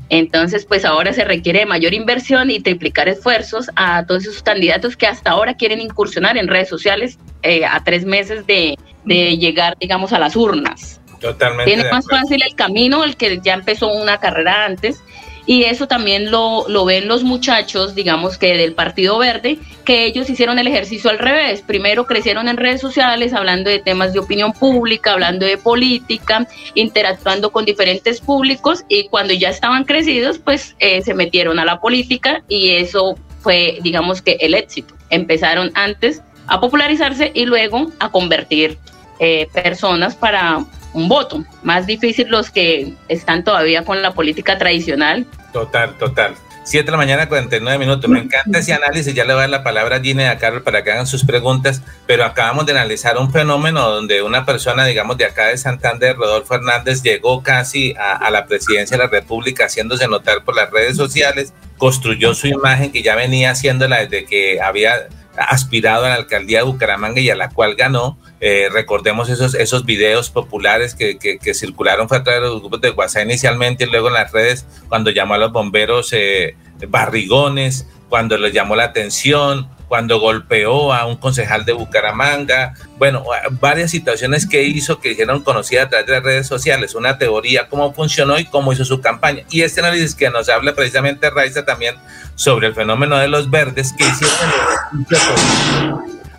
Entonces, pues ahora se requiere mayor inversión y triplicar esfuerzos a todos esos candidatos que hasta ahora quieren incursionar en redes sociales eh, a tres meses de, de, llegar, digamos, a las urnas. Totalmente. Tiene más fácil el camino, el que ya empezó una carrera antes, y eso también lo, ven los muchachos, digamos que del Partido Verde, que ellos hicieron el ejercicio al revés. Primero crecieron en redes sociales hablando de temas de opinión pública, hablando de política, interactuando con diferentes públicos y cuando ya estaban crecidos, pues eh, se metieron a la política y eso fue, digamos que el éxito. Empezaron antes a popularizarse y luego a convertir eh, personas para un voto. Más difícil los que están todavía con la política tradicional. Total, total. 7 de la mañana, 49 minutos. Me encanta ese análisis. Ya le voy a dar la palabra a Gina y a Carol para que hagan sus preguntas. Pero acabamos de analizar un fenómeno donde una persona, digamos, de acá de Santander, Rodolfo Hernández, llegó casi a, a la presidencia de la República haciéndose notar por las redes sociales, construyó su imagen que ya venía haciéndola desde que había aspirado a la alcaldía de Bucaramanga y a la cual ganó. Eh, recordemos esos, esos videos populares que, que, circularon fue a través de los grupos de WhatsApp inicialmente y luego en las redes cuando llamó a los bomberos eh, barrigones, cuando les llamó la atención, cuando golpeó a un concejal de Bucaramanga, bueno, varias situaciones que hizo que dijeron conocidas a través de las redes sociales, una teoría, cómo funcionó y cómo hizo su campaña. Y este análisis que nos habla precisamente Raiza también sobre el fenómeno de los verdes que hicieron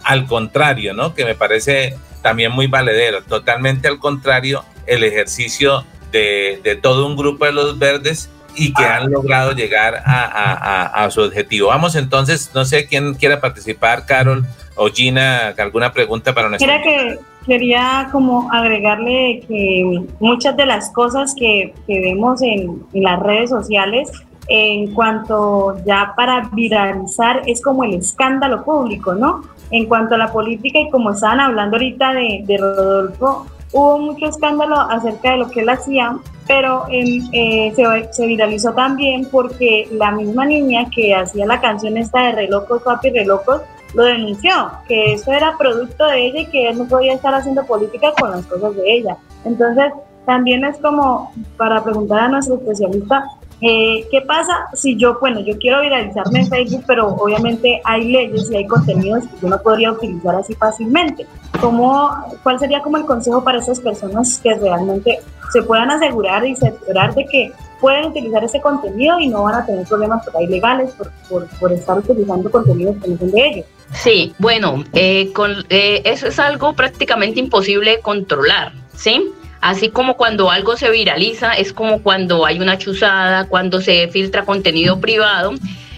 al contrario, ¿no? Que me parece también muy valedero, totalmente al contrario, el ejercicio de, de todo un grupo de los verdes y que han logrado llegar a, su objetivo. Vamos entonces, no sé quién quiera participar, Carol o Gina, alguna pregunta para nosotros. Que quería como agregarle que muchas de las cosas que, vemos en, en, las redes sociales en cuanto ya para viralizar es como el escándalo público, ¿no? En cuanto a la política y como estaban hablando ahorita de, de Rodolfo, hubo mucho escándalo acerca de lo que él hacía, pero eh, se, se, viralizó también porque la misma niña que hacía la canción esta de Relocos, Papi Relocos, lo denunció, que eso era producto de ella y que él no podía estar haciendo política con las cosas de ella. Entonces, también es como para preguntar a nuestro especialista, eh, ¿Qué pasa si yo, bueno, yo quiero viralizarme en Facebook, pero obviamente hay leyes y hay contenidos que yo no podría utilizar así fácilmente? ¿Cómo, ¿Cuál sería como el consejo para esas personas que realmente se puedan asegurar y asegurar de que pueden utilizar ese contenido y no van a tener problemas por ahí legales por, por, estar utilizando contenidos que no son de ellos? Sí, bueno, eh, con, eh, eso es algo prácticamente imposible de controlar, ¿sí? Así como cuando algo se viraliza, es como cuando hay una chuzada, cuando se filtra contenido privado.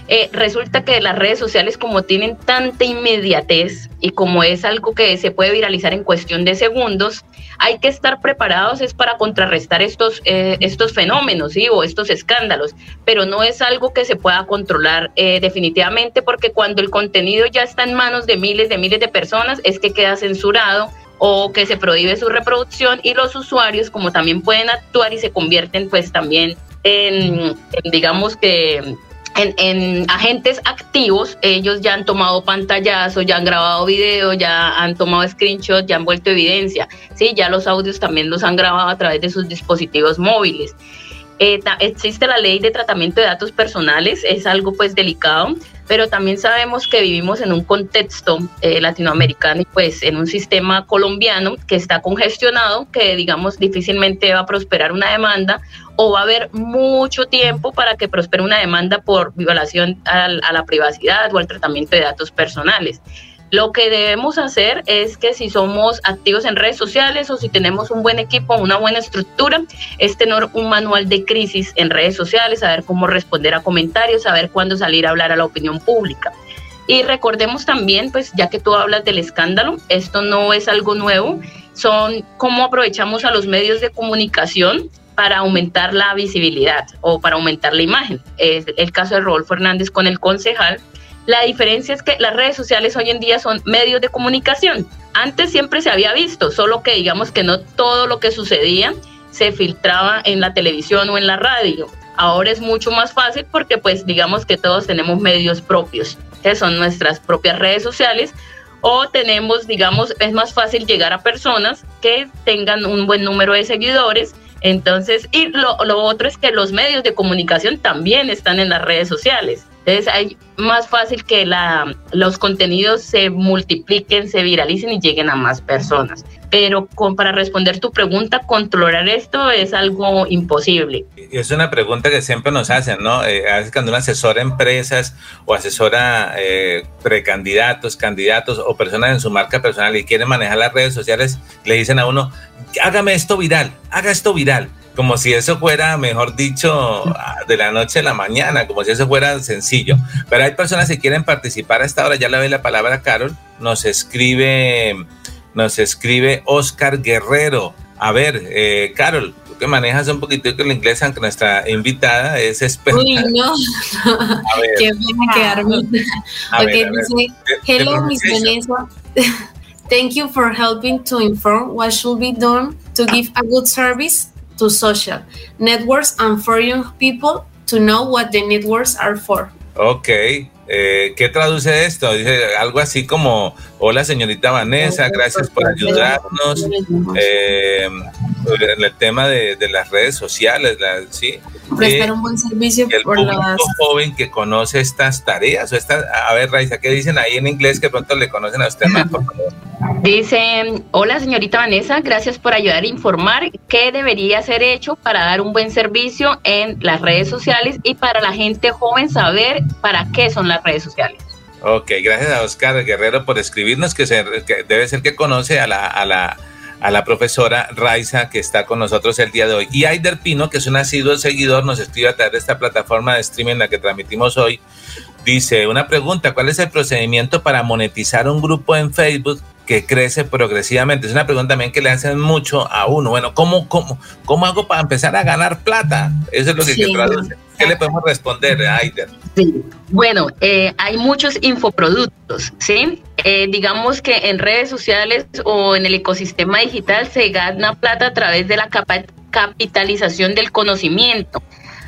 Eh, resulta que las redes sociales como tienen tanta inmediatez y como es algo que se puede viralizar en cuestión de segundos, hay que estar preparados es para contrarrestar estos, eh, estos fenómenos ¿sí? o estos escándalos, pero no es algo que se pueda controlar eh, definitivamente porque cuando el contenido ya está en manos de miles de miles de personas es que queda censurado o que se prohíbe su reproducción y los usuarios como también pueden actuar y se convierten pues también en, digamos que en, agentes activos, ellos ya han tomado pantallazos, ya han grabado video, ya han tomado screenshots, ya han vuelto evidencia, ¿sí? ya los audios también los han grabado a través de sus dispositivos móviles. Eh, existe la ley de tratamiento de datos personales, es algo pues delicado, pero también sabemos que vivimos en un contexto eh, latinoamericano y pues en un sistema colombiano que está congestionado, que digamos difícilmente va a prosperar una demanda o va a haber mucho tiempo para que prospere una demanda por violación a la privacidad o al tratamiento de datos personales. Lo que debemos hacer es que si somos activos en redes sociales o si tenemos un buen equipo, una buena estructura, es tener un manual de crisis en redes sociales, saber cómo responder a comentarios, saber cuándo salir a hablar a la opinión pública. Y recordemos también, pues ya que tú hablas del escándalo, esto no es algo nuevo, son cómo aprovechamos a los medios de comunicación para aumentar la visibilidad o para aumentar la imagen. Es el caso de Rodolfo Hernández con el concejal, la diferencia es que las redes sociales hoy en día son medios de comunicación. Antes siempre se había visto, solo que digamos que no todo lo que sucedía se filtraba en la televisión o en la radio. Ahora es mucho más fácil porque pues digamos que todos tenemos medios propios, que son nuestras propias redes sociales, o tenemos, digamos, es más fácil llegar a personas que tengan un buen número de seguidores. Entonces, y lo, lo otro es que los medios de comunicación también están en las redes sociales. Entonces hay más fácil que la, los contenidos se multipliquen, se viralicen y lleguen a más personas. Pero con, para responder tu pregunta, controlar esto es algo imposible. Es una pregunta que siempre nos hacen, ¿no? Eh, a veces cuando uno asesora empresas o asesora eh, precandidatos, candidatos o personas en su marca personal y quieren manejar las redes sociales, le dicen a uno, hágame esto viral, haga esto viral como si eso fuera, mejor dicho, de la noche a la mañana, como si eso fuera sencillo. Pero hay personas que quieren participar a esta hora, ya le doy la palabra a Carol, nos escribe, nos escribe Oscar Guerrero. A ver, eh, Carol, tú que manejas un poquito el inglés, aunque nuestra invitada es experta. Uy, no, a ver. qué pena quedarme. Ok, dice, hello, Miss Vanessa. Thank you for helping to inform what should be done to give a good service to social networks and for young people to know what the networks are for. Ok, eh, ¿qué traduce esto? Dice algo así como, hola señorita Vanessa, gracias por ayudarnos eh, en el tema de, las redes sociales, ¿sí? Prestar eh, un buen servicio el por joven que conoce estas tareas, o estas, a ver Raiza, ¿qué dicen ahí en inglés que pronto le conocen a usted más, por favor? Dice, hola señorita Vanessa, gracias por ayudar a informar qué debería ser hecho para dar un buen servicio en las redes sociales y para la gente joven saber para qué son las redes sociales. Ok, gracias a Oscar Guerrero por escribirnos, que, debe ser que conoce a la, a la, a la profesora Raiza que está con nosotros el día de hoy. Y Aider Pino, que es un asiduo seguidor, nos escribe a través de esta plataforma de streaming en la que transmitimos hoy. Dice, una pregunta, ¿cuál es el procedimiento para monetizar un grupo en Facebook que crece progresivamente? Es una pregunta también que le hacen mucho a uno. Bueno, ¿cómo, cómo, cómo hago para empezar a ganar plata? Eso es lo que, traduce. ¿Qué le podemos responder, Aider? Sí, bueno, eh, hay muchos infoproductos, ¿sí? Eh, digamos que en redes sociales o en el ecosistema digital se gana plata a través de la capitalización del conocimiento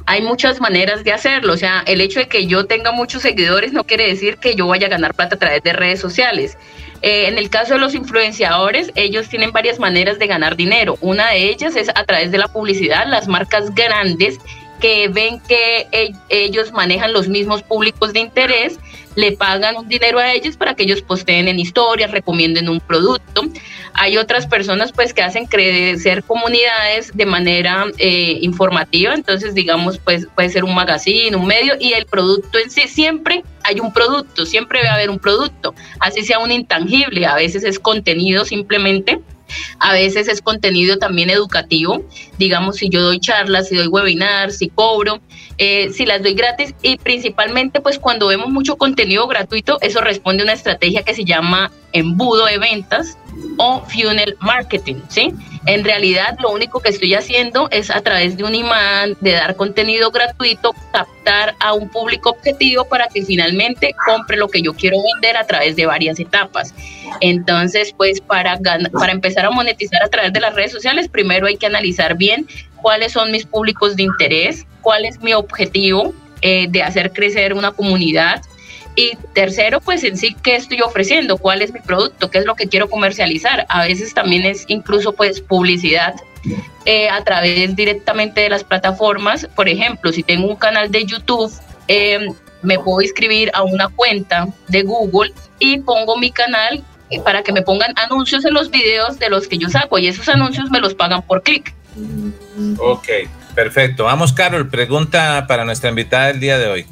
hay muchas maneras de hacerlo. O sea, el hecho de que yo tenga muchos seguidores no quiere decir que yo vaya a ganar plata a través de redes sociales. Eh, en el caso de los influenciadores, ellos tienen varias maneras de ganar dinero. Una de ellas es a través de la publicidad. Las marcas grandes que ven que e-, ellos manejan los mismos públicos de interés, le pagan un dinero a ellos para que ellos posteen en historias, recomienden un producto. Hay otras personas pues que hacen crecer comunidades de manera eh, informativa, entonces digamos pues puede ser un magazine, un medio y el producto en sí siempre hay un producto, siempre va a haber un producto, así sea un intangible, a veces es contenido simplemente a veces es contenido también educativo, digamos si yo doy charlas, si doy webinars, si cobro, eh, si las doy gratis y principalmente pues cuando vemos mucho contenido gratuito, eso responde a una estrategia que se llama embudo de ventas o funnel marketing, ¿sí? En realidad lo único que estoy haciendo es a través de un imán, de dar contenido gratuito, captar a un público objetivo para que finalmente compre lo que yo quiero vender a través de varias etapas. Entonces, pues para, para empezar a monetizar a través de las redes sociales, primero hay que analizar bien cuáles son mis públicos de interés, cuál es mi objetivo eh, de hacer crecer una comunidad, y tercero, pues en sí, ¿qué estoy ofreciendo? ¿Cuál es mi producto? ¿Qué es lo que quiero comercializar? A veces también es incluso pues publicidad eh, a través directamente de las plataformas. Por ejemplo, si tengo un canal de YouTube, eh, me puedo inscribir a una cuenta de Google y pongo mi canal para que me pongan anuncios en los videos de los que yo saco y esos anuncios me los pagan por clic. Ok, perfecto. Vamos, Carol, pregunta para nuestra invitada del día de hoy.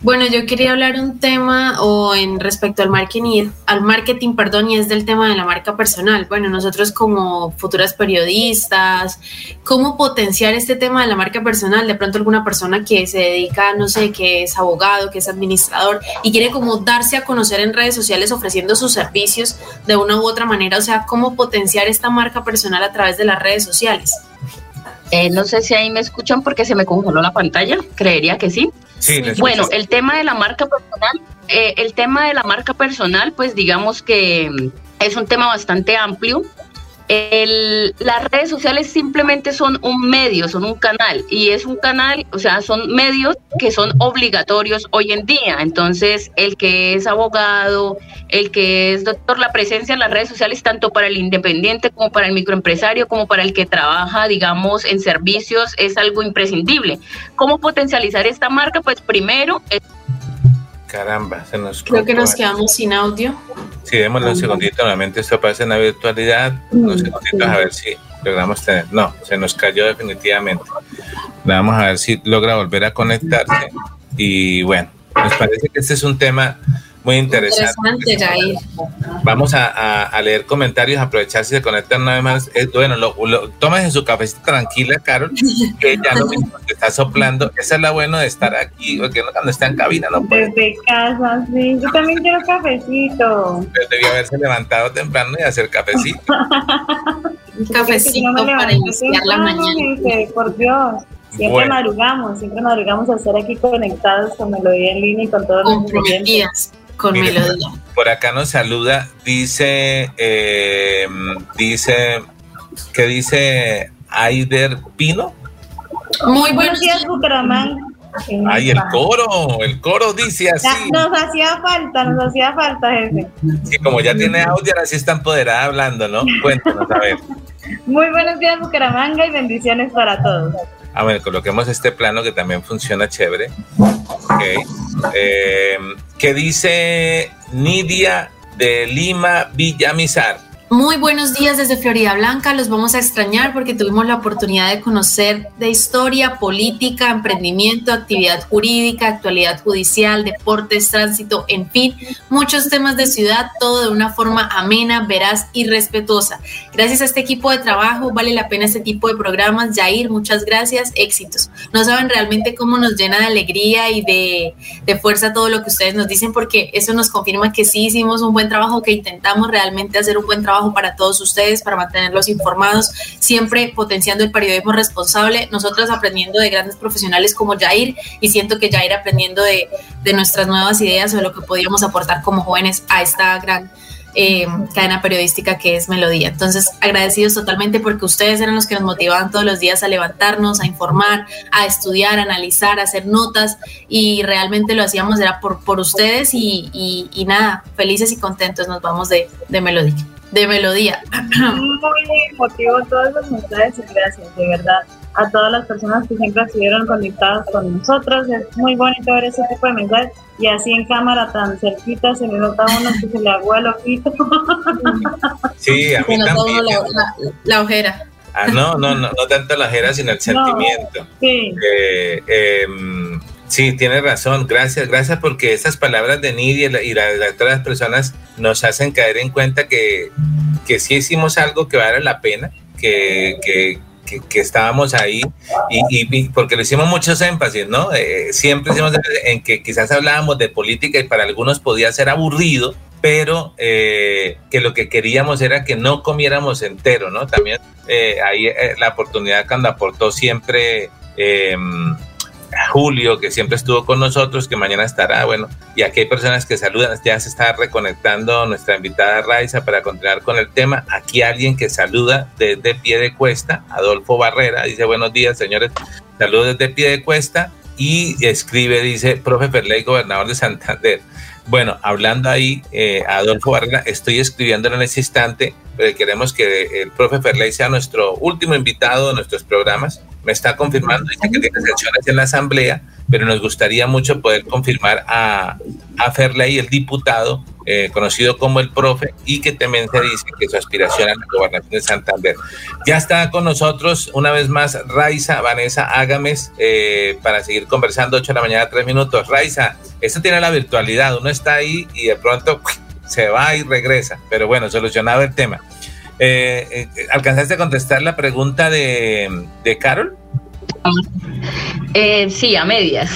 Bueno, yo quería hablar un tema o en respecto al marketing, al marketing, perdón, y es del tema de la marca personal. Bueno, nosotros como futuras periodistas, ¿cómo potenciar este tema de la marca personal? De pronto alguna persona que se dedica, no sé, que es abogado, que es administrador y quiere como darse a conocer en redes sociales ofreciendo sus servicios de una u otra manera, o sea, ¿cómo potenciar esta marca personal a través de las redes sociales? Eh, no sé si ahí me escuchan porque se me congeló la pantalla, creería que sí. sí bueno, el tema de la marca personal, eh, el tema de la marca personal, pues digamos que mm, es un tema bastante amplio el, las redes sociales simplemente son un medio, son un canal y es un canal, o sea, son medios que son obligatorios hoy en día. Entonces, el que es abogado, el que es doctor, la presencia en las redes sociales, tanto para el independiente como para el microempresario, como para el que trabaja, digamos, en servicios, es algo imprescindible. ¿Cómo potencializar esta marca? Pues primero... Caramba, se nos... Creo que nos quedamos sin audio. Sí, démosle un segundito, nuevamente esto aparece en la virtualidad, unos segunditos a ver si logramos tener, no, se nos cayó definitivamente. Vamos a ver si logra volver a conectarse. Y bueno, nos parece que este es un tema muy interesante. Vamos a, leer comentarios, aprovechar si se conectan una vez más. Eh, bueno, lo, en su cafecito tranquila, Carol, que ya lo mismo que está soplando. Esa es la buena de estar aquí, porque cuando está en cabina no puede. Desde casa, sí. Yo también quiero cafecito. Pero debía haberse levantado temprano y hacer cafecito. Un cafecito para iniciar la mañana. por Dios. Siempre madrugamos, siempre madrugamos a estar aquí conectados con Melodía en línea y con todos los clientes con melodía. Por acá nos saluda, dice, eh, dice, ¿qué dice Aider Pino? Muy buenos días, Bucaramanga. Ay, el coro, el coro dice así. nos hacía falta, nos hacía falta, jefe. Sí, como ya tiene audio, ahora sí está empoderada hablando, ¿no? Cuéntanos, a ver. Muy buenos días, Bucaramanga, y bendiciones para todos. A ver, coloquemos este plano que también funciona chévere. Ok. Eh, ¿Qué dice Nidia de Lima Villamizar? Muy buenos días desde Florida Blanca. Los vamos a extrañar porque tuvimos la oportunidad de conocer de historia, política, emprendimiento, actividad jurídica, actualidad judicial, deportes, tránsito, en fin, muchos temas de ciudad, todo de una forma amena, veraz y respetuosa. Gracias a este equipo de trabajo vale la pena este tipo de programas. Jair, muchas gracias, éxitos. No saben realmente cómo nos llena de alegría y de, de fuerza todo lo que ustedes nos dicen porque eso nos confirma que sí hicimos un buen trabajo, que intentamos realmente hacer un buen trabajo trabajo para todos ustedes, para mantenerlos informados, siempre potenciando el periodismo responsable, nosotros aprendiendo de grandes profesionales como Jair y siento que Jair aprendiendo de, de nuestras nuevas ideas o de lo que podíamos aportar como jóvenes a esta gran eh, cadena periodística que es Melodía. Entonces, agradecidos totalmente porque ustedes eran los que nos motivaban todos los días a levantarnos, a informar, a estudiar, a analizar, a hacer notas y realmente lo hacíamos era por, por ustedes y, nada, felices y contentos nos vamos de, de Melodía. De Melodía. Muy emotivo todos los mensajes y gracias, de verdad a todas las personas que siempre estuvieron conectadas con nosotros. Es muy bonito ver ese tipo de mensajes y así en cámara tan cerquita se le nota uno que se le agua el ojito. Sí, a mí también. La, ojera. Ah, no, no, no, no tanto la ojera, sino el sentimiento. Sí. Eh, em, sí, tienes razón. Gracias, gracias porque esas palabras de Nidia y, la, de las personas nos hacen caer en cuenta que, que sí hicimos algo que vale la pena, que, que, que, estábamos ahí y, porque le hicimos muchos énfasis, ¿no? Eh, siempre hicimos en que quizás hablábamos de política y para algunos podía ser aburrido, pero eh, que lo que queríamos era que no comiéramos entero, ¿no? También eh, ahí la oportunidad cuando aportó siempre Julio, que siempre estuvo con nosotros, que mañana estará, bueno, y aquí hay personas que saludan, ya se está reconectando nuestra invitada Raiza para continuar con el tema. Aquí alguien que saluda desde pie de cuesta, Adolfo Barrera, dice buenos días, señores, saludos desde pie de cuesta, y escribe, dice, profe Ferley, gobernador de Santander. Bueno, hablando ahí, eh, Adolfo Barrera, estoy escribiendo en ese instante, pero queremos que el profe Ferley sea nuestro último invitado de nuestros programas. Me está confirmando, dice que tiene sesiones en la Asamblea, pero nos gustaría mucho poder confirmar a, a Ferley, el diputado, eh, conocido como el profe, y que también se dice que su aspiración a la gobernación de Santander. Ya está con nosotros una vez más Raiza Vanessa Ágames eh, para seguir conversando, 8 de la mañana, 3 minutos. Raiza, esto tiene la virtualidad, uno está ahí y de pronto se va y regresa, pero bueno, solucionado el tema. Eh, eh, ¿Alcanzaste a contestar la pregunta de, de Carol? Eh, sí, a medias.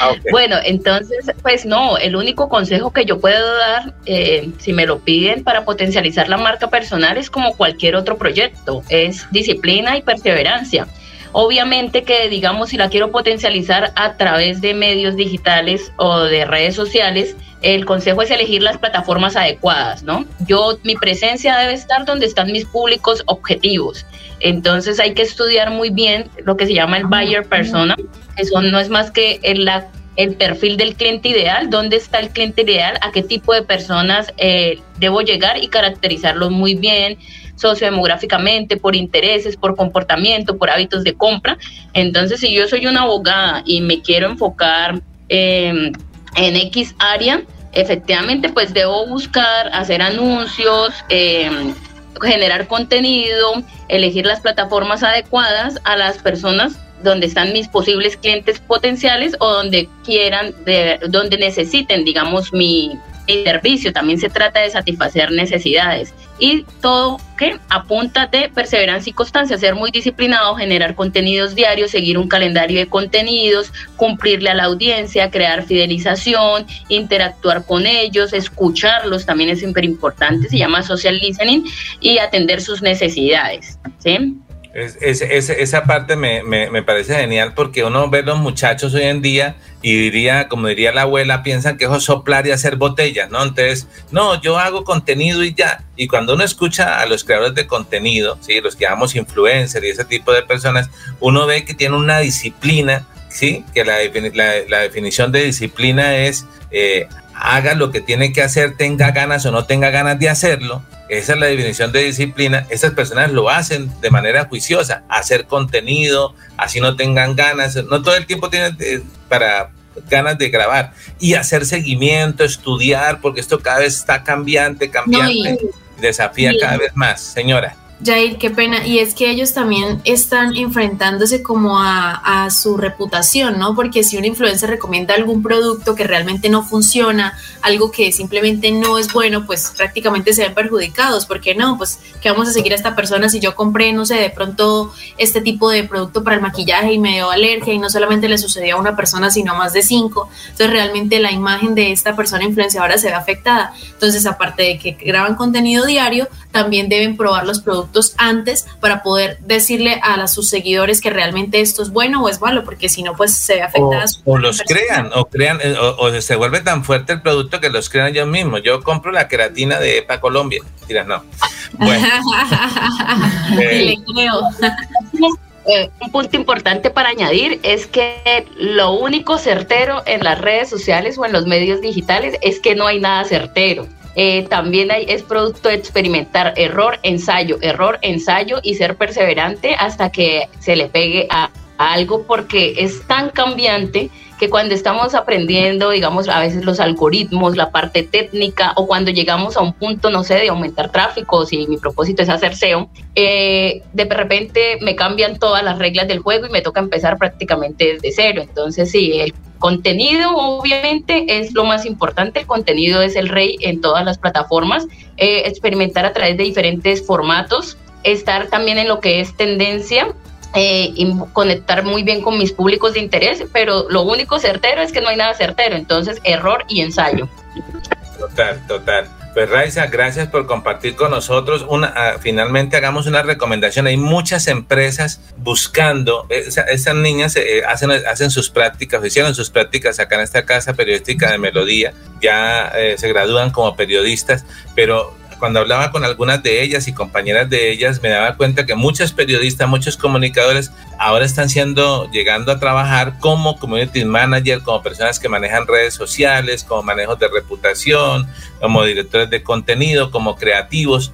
Ah, bueno, entonces, pues no, el único consejo que yo puedo dar, eh, si me lo piden para potencializar la marca personal, es como cualquier otro proyecto, es disciplina y perseverancia. Obviamente que, digamos, si la quiero potencializar a través de medios digitales o de redes sociales, el consejo es elegir las plataformas adecuadas, ¿no? Yo, mi presencia debe estar donde están mis públicos objetivos. Entonces hay que estudiar muy bien lo que se llama el buyer persona. Eso no es más que el, el perfil del cliente ideal, dónde está el cliente ideal, a qué tipo de personas eh, debo llegar y caracterizarlos muy bien sociodemográficamente, por intereses, por comportamiento, por hábitos de compra. Entonces, si yo soy una abogada y me quiero enfocar en X área, efectivamente, pues debo buscar hacer anuncios, em, generar contenido, elegir las plataformas adecuadas a las personas donde están mis posibles clientes potenciales o donde quieran, de, donde necesiten, digamos, mi, servicio. También se trata de satisfacer necesidades. Y todo que apunta de perseverancia y constancia, ser muy disciplinado, generar contenidos diarios, seguir un calendario de contenidos, cumplirle a la audiencia, crear fidelización, interactuar con ellos, escucharlos, también es súper importante, se llama social listening, y atender sus necesidades. ¿sí? Es, esa parte me, me, parece genial porque uno ve los muchachos hoy en día y diría, como diría la abuela, piensan que es soplar y hacer botellas, ¿no? Entonces, no, yo hago contenido y ya. Y cuando uno escucha a los creadores de contenido, ¿sí? los que llamamos influencers y ese tipo de personas, uno ve que tienen una disciplina, ¿sí? Que la, la, definición de disciplina es eh, haga lo que tiene que hacer, tenga ganas o no tenga ganas de hacerlo esa es la definición de disciplina. Esas personas lo hacen de manera juiciosa, hacer contenido, así no tengan ganas, no todo el tiempo tienen eh, para ganas de grabar y hacer seguimiento, estudiar, porque esto cada vez está cambiante, cambiante, desafía cada vez más. Señora. Jair, qué pena. Y es que ellos también están enfrentándose como a, su reputación, ¿no? Porque si un influencer recomienda algún producto que realmente no funciona, algo que simplemente no es bueno, pues prácticamente se ven perjudicados. porque no? Pues que vamos a seguir a esta persona si yo compré, no sé, de pronto este tipo de producto para el maquillaje y me dio alergia y no solamente le sucedió a una persona, sino a más de cinco. Entonces realmente la imagen de esta persona influenciadora se ve afectada. Entonces, aparte de que graban contenido diario, también deben probar los productos antes para poder decirle a sus seguidores que realmente esto es bueno o es malo, porque si no, pues se ve afectada. O, los crean, o crean, eh, o, se vuelve tan fuerte el producto que los crean ellos mismos. Yo compro la queratina de EPA Colombia. Mira, no. Bueno. Le creo. Eh, un punto importante para añadir es que lo único certero en las redes sociales o en los medios digitales es que no hay nada certero. Eh, también hay, es producto de experimentar error, ensayo, error, ensayo y ser perseverante hasta que se le pegue a algo porque es tan cambiante que cuando estamos aprendiendo, digamos, a veces los algoritmos, la parte técnica, o cuando llegamos a un punto, no sé, de aumentar tráfico, si mi propósito es hacer SEO, eh, de repente me cambian todas las reglas del juego y me toca empezar prácticamente desde cero. Entonces, sí, el contenido obviamente es lo más importante, el contenido es el rey en todas las plataformas, eh, experimentar a través de diferentes formatos, estar también en lo que es tendencia eh, y conectar muy bien con mis públicos de interés, pero lo único certero es que no hay nada certero, entonces error y ensayo. Total, total. Pues Raiza, gracias por compartir con nosotros. Una, ah, finalmente hagamos una recomendación. Hay muchas empresas buscando, esas niñas eh, hacen, hacen sus prácticas, hicieron sus prácticas acá en esta casa periodística de Melodía, ya eh, se gradúan como periodistas, pero cuando hablaba con algunas de ellas y compañeras de ellas, me daba cuenta que muchos periodistas, muchos comunicadores ahora están siendo, llegando a trabajar como community manager, como personas que manejan redes sociales, como manejos de reputación, como directores de contenido, como creativos.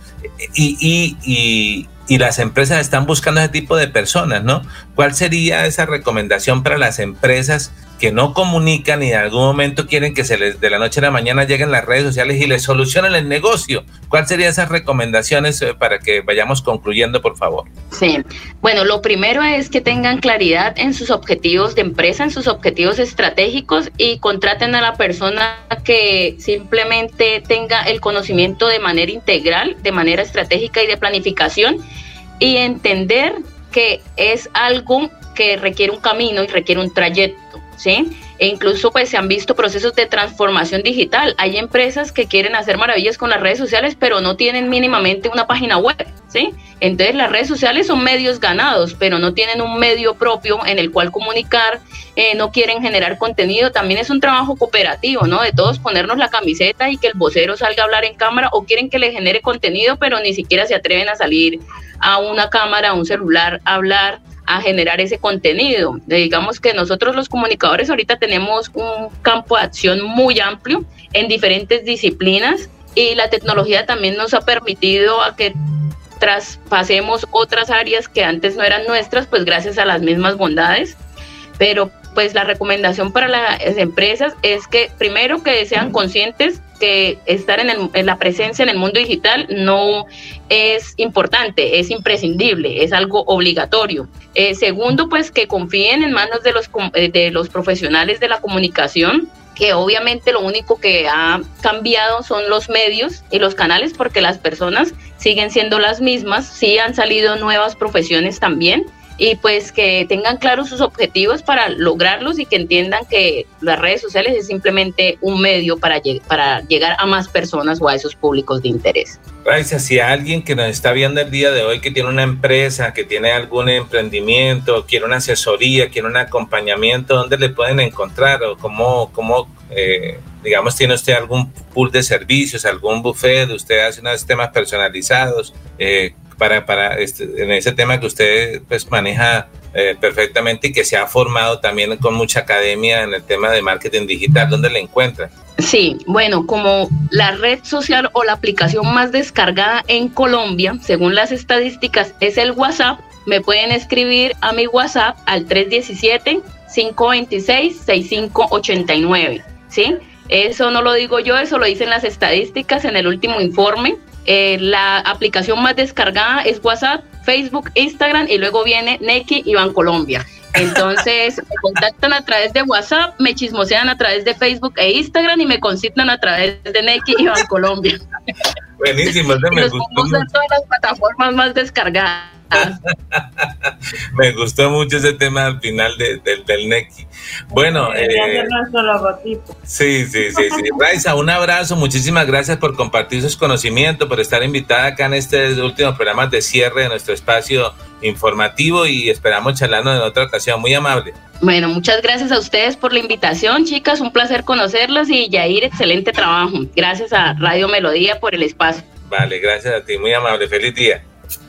Y, y, las empresas están buscando ese tipo de personas, ¿no? ¿Cuál sería esa recomendación para las empresas que no comunican y en algún momento quieren que se les de la noche a la mañana lleguen las redes sociales y les solucionen el negocio. ¿Cuáles serían esas recomendaciones eh, para que vayamos concluyendo, por favor? Sí, bueno, lo primero es que tengan claridad en sus objetivos de empresa, en sus objetivos estratégicos y contraten a la persona que simplemente tenga el conocimiento de manera integral, de manera estratégica y de planificación y entender que es algo que requiere un camino y requiere un trayecto ¿sí? E incluso pues se han visto procesos de transformación digital. Hay empresas que quieren hacer maravillas con las redes sociales, pero no tienen mínimamente una página web, ¿sí? Entonces las redes sociales son medios ganados, pero no tienen un medio propio en el cual comunicar, eh, no quieren generar contenido. También es un trabajo cooperativo, ¿no? De todos ponernos la camiseta y que el vocero salga a hablar en cámara o quieren que le genere contenido, pero ni siquiera se atreven a salir a una cámara, a un celular, a hablar a generar ese contenido. Digamos que nosotros los comunicadores ahorita tenemos un campo de acción muy amplio en diferentes disciplinas y la tecnología también nos ha permitido a que traspasemos otras áreas que antes no eran nuestras, pues gracias a las mismas bondades. Pero pues la recomendación para las empresas es que primero que sean conscientes que estar en, la presencia en el mundo digital no es importante, es imprescindible, es algo obligatorio. Eh, segundo, pues que confíen en manos de los, eh, de los profesionales de la comunicación que obviamente lo único que ha cambiado son los medios y los canales porque las personas siguen siendo las mismas, sí han salido nuevas profesiones también, y pues que tengan claros sus objetivos para lograrlos y que entiendan que las redes sociales es simplemente un medio para, para llegar a más personas o a esos públicos de interés. Raiza, si alguien que nos está viendo el día de hoy que tiene una empresa, que tiene algún emprendimiento, quiere una asesoría, quiere un acompañamiento, ¿dónde le pueden encontrar o cómo, cómo eh, digamos, tiene usted algún pool de servicios, algún buffet, usted hace unos temas personalizados? Eh, para, para este, en ese tema que usted pues maneja eh, perfectamente y que se ha formado también con mucha academia en el tema de marketing digital. ¿Dónde le encuentra? Sí, bueno, como la red social o la aplicación más descargada en Colombia, según las estadísticas, es el WhatsApp, me pueden escribir a mi WhatsApp al 317-526-6589, ¿sí? Eso no lo digo yo, eso lo dicen las estadísticas en el último informe eh, la aplicación más descargada es WhatsApp, Facebook, Instagram y luego viene Neki y Bancolombia. Entonces me contactan a través de WhatsApp, me chismosean a través de Facebook e Instagram y me consignan a través de Neki y Bancolombia. Buenísimo, me gustó. todas las plataformas más descargadas. Me gustó mucho ese tema al final de, del Neki. Bueno, eh, sí, sí, sí, sí. Raiza, un abrazo, muchísimas gracias por compartir sus conocimientos, por estar invitada acá en este último programa de cierre de nuestro espacio informativo y esperamos charlarnos en otra ocasión. Muy amable. Bueno, muchas gracias a ustedes por la invitación, chicas. Un placer conocerlas y Yair, excelente trabajo. Gracias a Radio Melodía por el espacio. Vale, gracias a ti. Muy amable. Feliz día.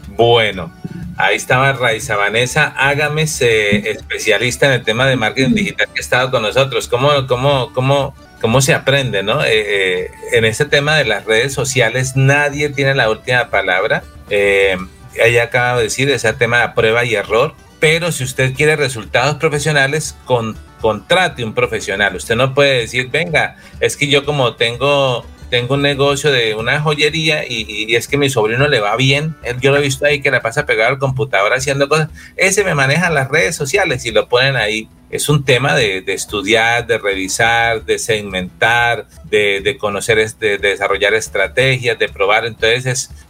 Bueno, ahí estaba Raiza Vanessa Ágames, eh, especialista en el tema de marketing digital que ha estado con nosotros. ¿Cómo, cómo, cómo, cómo se aprende, no? Eh, eh, en ese tema de las redes sociales, nadie tiene la última palabra. ella acaba de decir, ese tema de prueba y error. Pero si usted quiere resultados profesionales, con, contrate un profesional. Usted no puede decir, venga, es que yo como tengo tengo un negocio de una joyería y, es que mi sobrino le va bien. Yo lo he visto ahí que le pasa pegado al computador haciendo cosas. Ese me maneja las redes sociales y lo ponen ahí. Es un tema de, estudiar, de revisar, de segmentar, de, conocer, de, desarrollar estrategias, de probar. Entonces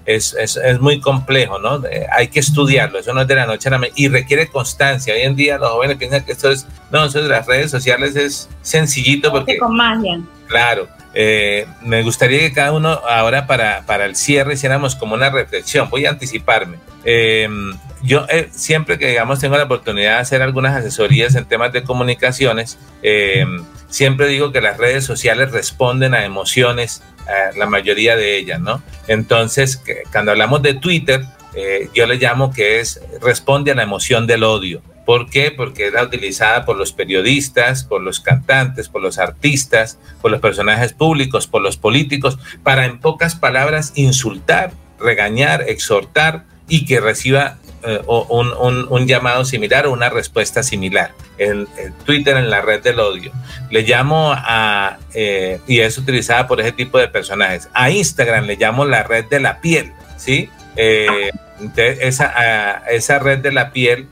es, es, es, muy complejo, ¿no? hay que estudiarlo. Eso no es de la noche a la mañana y requiere constancia. Hoy en día los jóvenes piensan que esto es, no, eso de las redes sociales es sencillito porque... Con magia. Claro eh, me gustaría que cada uno ahora para, para, el cierre hiciéramos como una reflexión. Voy a anticiparme. Em, yo eh, siempre que digamos tengo la oportunidad de hacer algunas asesorías en temas de comunicaciones, em, siempre digo que las redes sociales responden a emociones, la mayoría de ellas, ¿no? Entonces, cuando hablamos de Twitter, eh, yo le llamo que es responde a la emoción del odio. ¿Por qué? Porque era utilizada por los periodistas, por los cantantes, por los artistas, por los personajes públicos, por los políticos, para en pocas palabras insultar, regañar, exhortar y que reciba eh, un, llamado similar o una respuesta similar. En, Twitter, en la red del odio. Le llamo a, eh, y es utilizada por ese tipo de personajes. A Instagram le llamo la red de la piel, ¿sí? Eh, esa, esa red de la piel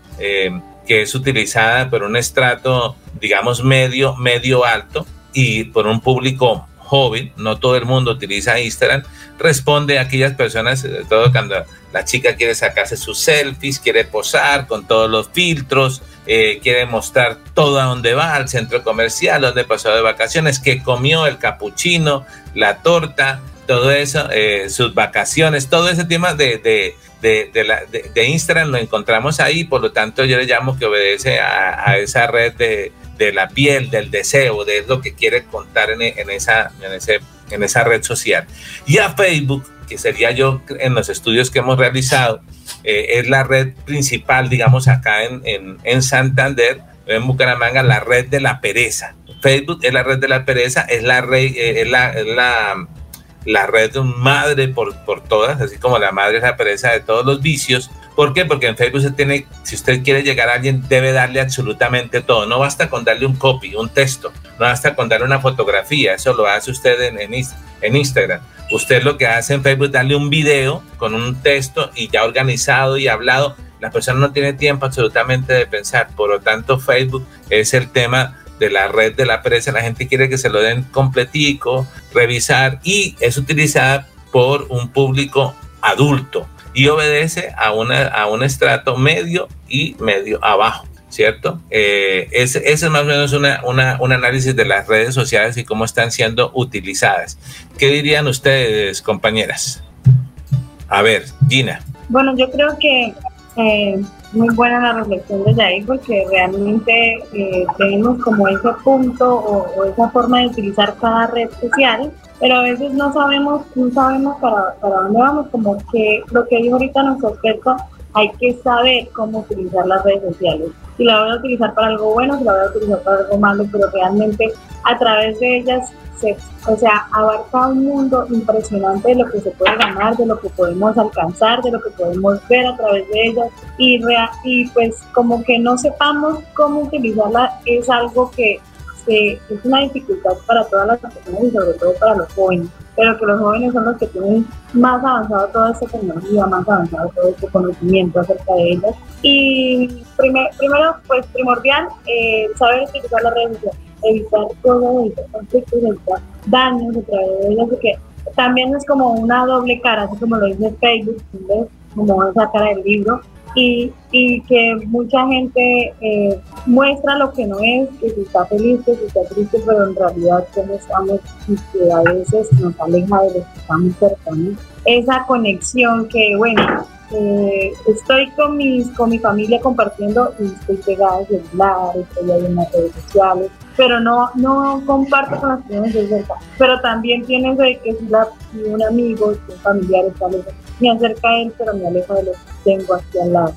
que es utilizada por un estrato, digamos, medio, medio alto y por un público joven, no todo el mundo utiliza Instagram, responde a aquellas personas, sobre todo cuando la chica quiere sacarse sus selfies, quiere posar con todos los filtros, eh, quiere mostrar todo a dónde va, al centro comercial, dónde pasó de vacaciones, que comió el capuchino, la torta, todo eso, eh, sus vacaciones, todo ese tema de, de, de, la, de, Instagram lo encontramos ahí, por lo tanto yo le llamo que obedece a, esa red de, la piel, del deseo, de lo que quiere contar en, en, esa, en, ese, en esa red social. Y a Facebook, que sería yo en los estudios que hemos realizado, eh, es la red principal, digamos, acá en, en, en Santander, en Bucaramanga, la red de la pereza. Facebook es la red de la pereza, es la, red, eh, es la la red madre por, por todas, así como la madre es la pereza de todos los vicios. ¿Por qué? Porque en Facebook se tiene, si usted quiere llegar a alguien, debe darle absolutamente todo. No basta con darle un copy, un texto, no basta con darle una fotografía, eso lo hace usted en, en, Instagram. Usted lo que hace en Facebook es darle un video con un texto y ya organizado y hablado. La persona no tiene tiempo absolutamente de pensar. Por lo tanto, Facebook es el tema de la red de la prensa, la gente quiere que se lo den completico, revisar y es utilizada por un público adulto y obedece a, una, a un estrato medio y medio abajo. ¿Cierto? Eh, ese, es más o menos una, una, un análisis de las redes sociales y cómo están siendo utilizadas. ¿Qué dirían ustedes, compañeras? A ver, Gina. Bueno, yo creo que eh, muy buena la reflexión de ahí porque realmente eh, tenemos como ese punto o, esa forma de utilizar cada red social, pero a veces no sabemos, no sabemos para, para dónde vamos, como que lo que dijo ahorita nuestro experto, hay que saber cómo utilizar las redes sociales. Si la voy a utilizar para algo bueno, si la voy a utilizar para algo malo, pero realmente a través de ellas o sea, abarca un mundo impresionante de lo que se puede ganar, de lo que podemos alcanzar, de lo que podemos ver a través de ellas y, y pues como que no sepamos cómo utilizarla es algo que que es una dificultad para todas las personas y sobre todo para los jóvenes, pero que los jóvenes son los que tienen más avanzado toda esta tecnología, más avanzado todo este conocimiento acerca de ellas. Y primer, primero, pues primordial, eh, saber utilizar las redes sociales, evitar cosas, evitar conflictos, evitar daños a través de ellas, porque también es como una doble cara, así como lo dice Facebook, como esa cara del libro, y, y que mucha gente eh, muestra lo que no es, que si está feliz, que si está triste, pero en realidad cómo estamos y que a veces nos aleja de los que estamos cercanos. Esa conexión que, bueno, eh, estoy con, mis, con mi familia compartiendo y estoy pegada al celular, estoy ahí en las redes sociales, pero no, no comparto con las personas de cerca. Pero también tienes de que si, la, si un amigo, si un familiar está lejos, me acerca a él, pero me alejo de los que tengo aquí al lado.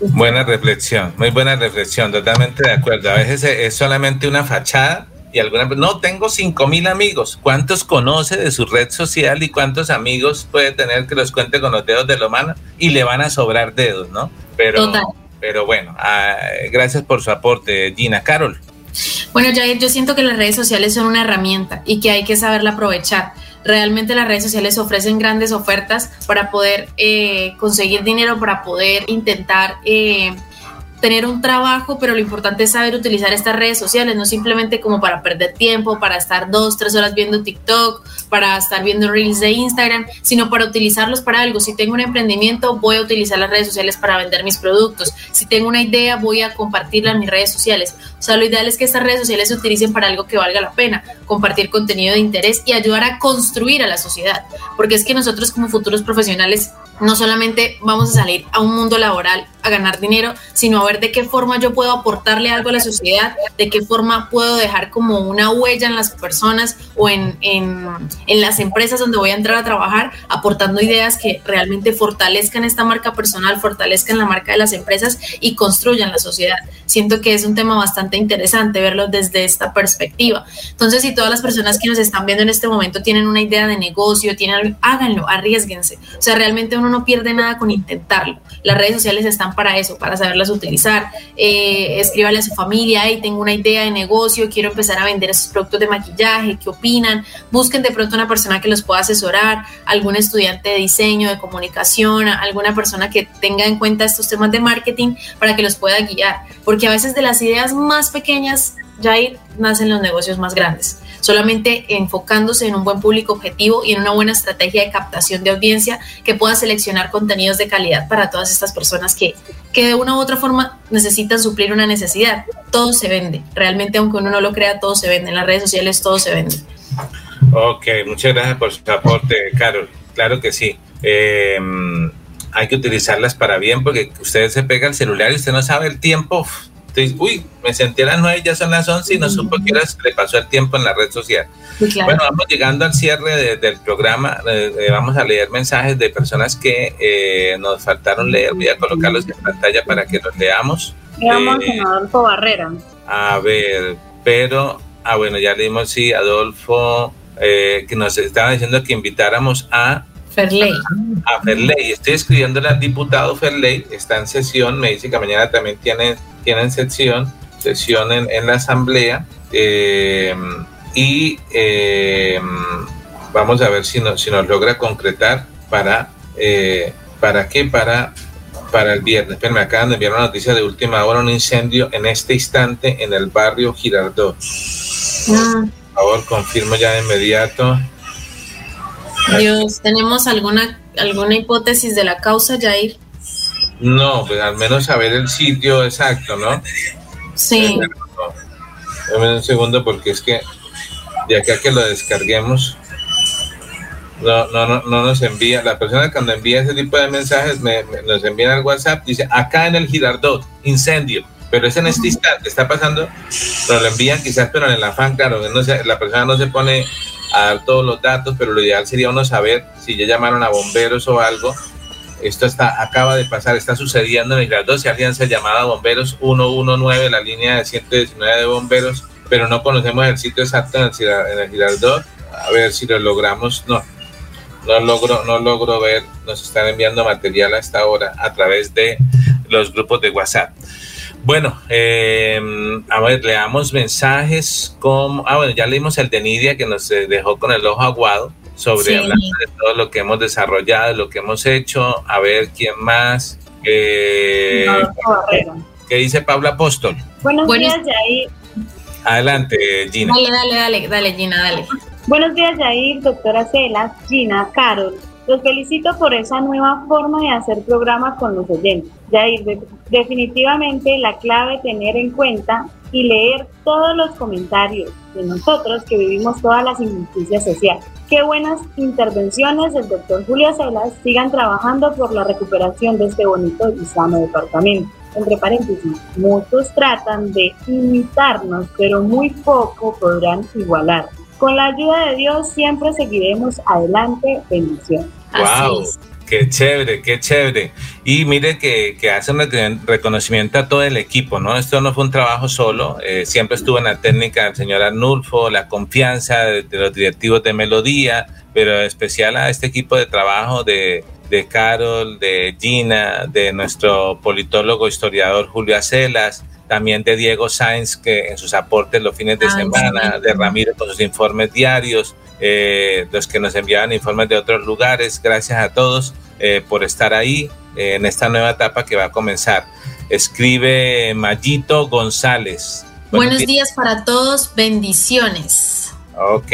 Buena reflexión, muy buena reflexión, totalmente de acuerdo. A veces es solamente una fachada y alguna no tengo cinco mil amigos. ¿Cuántos conoce de su red social y cuántos amigos puede tener que los cuente con los dedos de la mano y le van a sobrar dedos, ¿no? Pero, pero bueno, ah, gracias por su aporte, Gina. Carol. Bueno, Jair, yo siento que las redes sociales son una herramienta y que hay que saberla aprovechar. Realmente las redes sociales ofrecen grandes ofertas para poder eh, conseguir dinero, para poder intentar eh, tener un trabajo, pero lo importante es saber utilizar estas redes sociales, no simplemente como para perder tiempo, para estar dos, tres horas viendo TikTok, para estar viendo reels de Instagram, sino para utilizarlos para algo. Si tengo un emprendimiento, voy a utilizar las redes sociales para vender mis productos. Si tengo una idea, voy a compartirla en mis redes sociales. O sea, lo ideal es que estas redes sociales se utilicen para algo que valga la pena, compartir contenido de interés y ayudar a construir a la sociedad. Porque es que nosotros como futuros profesionales no solamente vamos a salir a un mundo laboral a ganar dinero, sino a ver de qué forma yo puedo aportarle algo a la sociedad, de qué forma puedo dejar como una huella en las personas o en, en, en las empresas donde voy a entrar a trabajar, aportando ideas que realmente fortalezcan esta marca personal, fortalezcan la marca de las empresas y construyan la sociedad. Siento que es un tema bastante interesante verlo desde esta perspectiva. Entonces, si todas las personas que nos están viendo en este momento tienen una idea de negocio, tienen háganlo, arriesguense. O sea, realmente uno no pierde nada con intentarlo. Las redes sociales están para eso, para saberlas utilizar. Eh, escríbale a su familia, hey, tengo una idea de negocio, quiero empezar a vender esos productos de maquillaje, ¿qué opinan? Busquen de pronto una persona que los pueda asesorar, algún estudiante de diseño, de comunicación, alguna persona que tenga en cuenta estos temas de marketing para que los pueda guiar. Porque a veces de las ideas más pequeñas ya ahí nacen los negocios más grandes solamente enfocándose en un buen público objetivo y en una buena estrategia de captación de audiencia que pueda seleccionar contenidos de calidad para todas estas personas que, que de una u otra forma necesitan suplir una necesidad. Todo se vende, realmente aunque uno no lo crea, todo se vende, en las redes sociales todo se vende. Ok, muchas gracias por su aporte, Carol. Claro que sí. Eh, hay que utilizarlas para bien porque usted se pega el celular y usted no sabe el tiempo uy, me sentí a las nueve, ya son las once y no supo que le pasó el tiempo en la red social. Bueno, vamos llegando al cierre del programa. Eh, eh, vamos a leer mensajes de personas que eh, nos faltaron leer. Voy a colocarlos en pantalla para que los leamos. Leamos a Adolfo Barrera. A ver, pero, ah, bueno, ya leímos, sí, Adolfo, que nos estaba diciendo que invitáramos a Ferley. A Ferley. Estoy escribiéndole al diputado Ferley, está en sesión, me dice que mañana también tiene tienen sesión, sesión en, la asamblea eh, y eh, vamos a ver si, si nos logra concretar para, eh, ¿para qué? Para, para el viernes. Pero me acaban de enviar una noticia de última hora, un incendio en este instante en el barrio Girardot. Ah. Por favor, confirmo ya de inmediato. Dios, ¿tenemos alguna, alguna hipótesis de la causa, Jair? No, pues al menos saber el sitio exacto, ¿no? Sí. Dame un segundo porque es que de acá que lo descarguemos, no, no, no, no nos envía, la persona cuando envía ese tipo de mensajes me, nos envía al WhatsApp, dice, acá en el Girardot, incendio, pero es en este instante, está pasando, nos lo envían quizás, pero en el afán, claro, no la persona no se pone a dar todos los datos, pero lo ideal sería uno saber si ya llamaron a bomberos o algo, esto está, acaba de pasar, está sucediendo en el Girardot. Si alguien se llamaba Bomberos 119, la línea de 119 de bomberos, pero no conocemos el sitio exacto en el, en. A ver si lo logramos. No, no logro, no logro ver. Nos están enviando material a esta hora a través de los grupos de WhatsApp. Bueno, eh, a ver, leamos mensajes como... Ah, bueno, ya leímos el de Nidia que nos eh, dejó con el ojo aguado sobre Sí. hablando de todo lo que hemos desarrollado, lo que hemos hecho. A ver, ¿quién más? Eh, ¿Qué dice Pablo Apóstol? Buenos, Buenos- días, Yair. Adelante, Gina. Dale, dale, dale, dale, Gina, dale. Buenos días, Yair, doctora Celas, Gina, Carol. Los felicito por esa nueva forma de hacer programas con los oyentes. Yair, de- definitivamente la clave tener en cuenta y leer todos los comentarios de nosotros que vivimos todas las injusticias sociales. Qué buenas intervenciones del doctor Julio Celas. Sigan trabajando por la recuperación de este bonito y sano departamento. Entre paréntesis, muchos tratan de imitarnos, pero muy poco podrán igualar. Con la ayuda de Dios siempre seguiremos adelante. Bendición. Wow, qué chévere, qué chévere. Y mire que, que hace un recon- reconocimiento a todo el equipo, ¿no? Esto no fue un trabajo solo, eh, siempre estuvo en la técnica el señor Arnulfo, la confianza de, de los directivos de Melodía, pero especial a este equipo de trabajo de, de Carol, de Gina, de nuestro politólogo historiador Julio Acelas, también de Diego Sáenz, que en sus aportes los fines de semana, sí. de Ramiro con sus informes diarios, eh, los que nos enviaban informes de otros lugares. Gracias a todos eh, por estar ahí eh, en esta nueva etapa que va a comenzar. Escribe Mayito González. Buenos días para todos, bendiciones. Ok,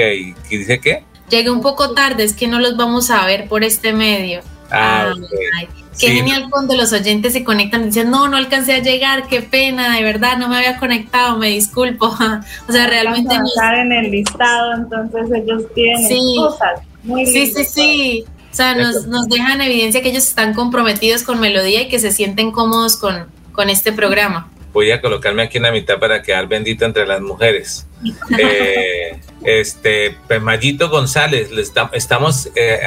¿y dice qué? Llegué un poco tarde, es que no los vamos a ver por este medio. Ah, ay, Qué Sí, genial cuando los oyentes se conectan y dicen, no, no alcancé a llegar, qué pena, de verdad, no me había conectado, me disculpo. o sea, realmente estar en el listado, entonces ellos tienen Sí. cosas muy Sí, sí, lindas. sí. O sea, nos, nos dejan evidencia que ellos están comprometidos con Melodía y que se sienten cómodos con, con este programa. Voy a colocarme aquí en la mitad para quedar bendito entre las mujeres. Eh, este, pues Mayito González, le esta- estamos eh,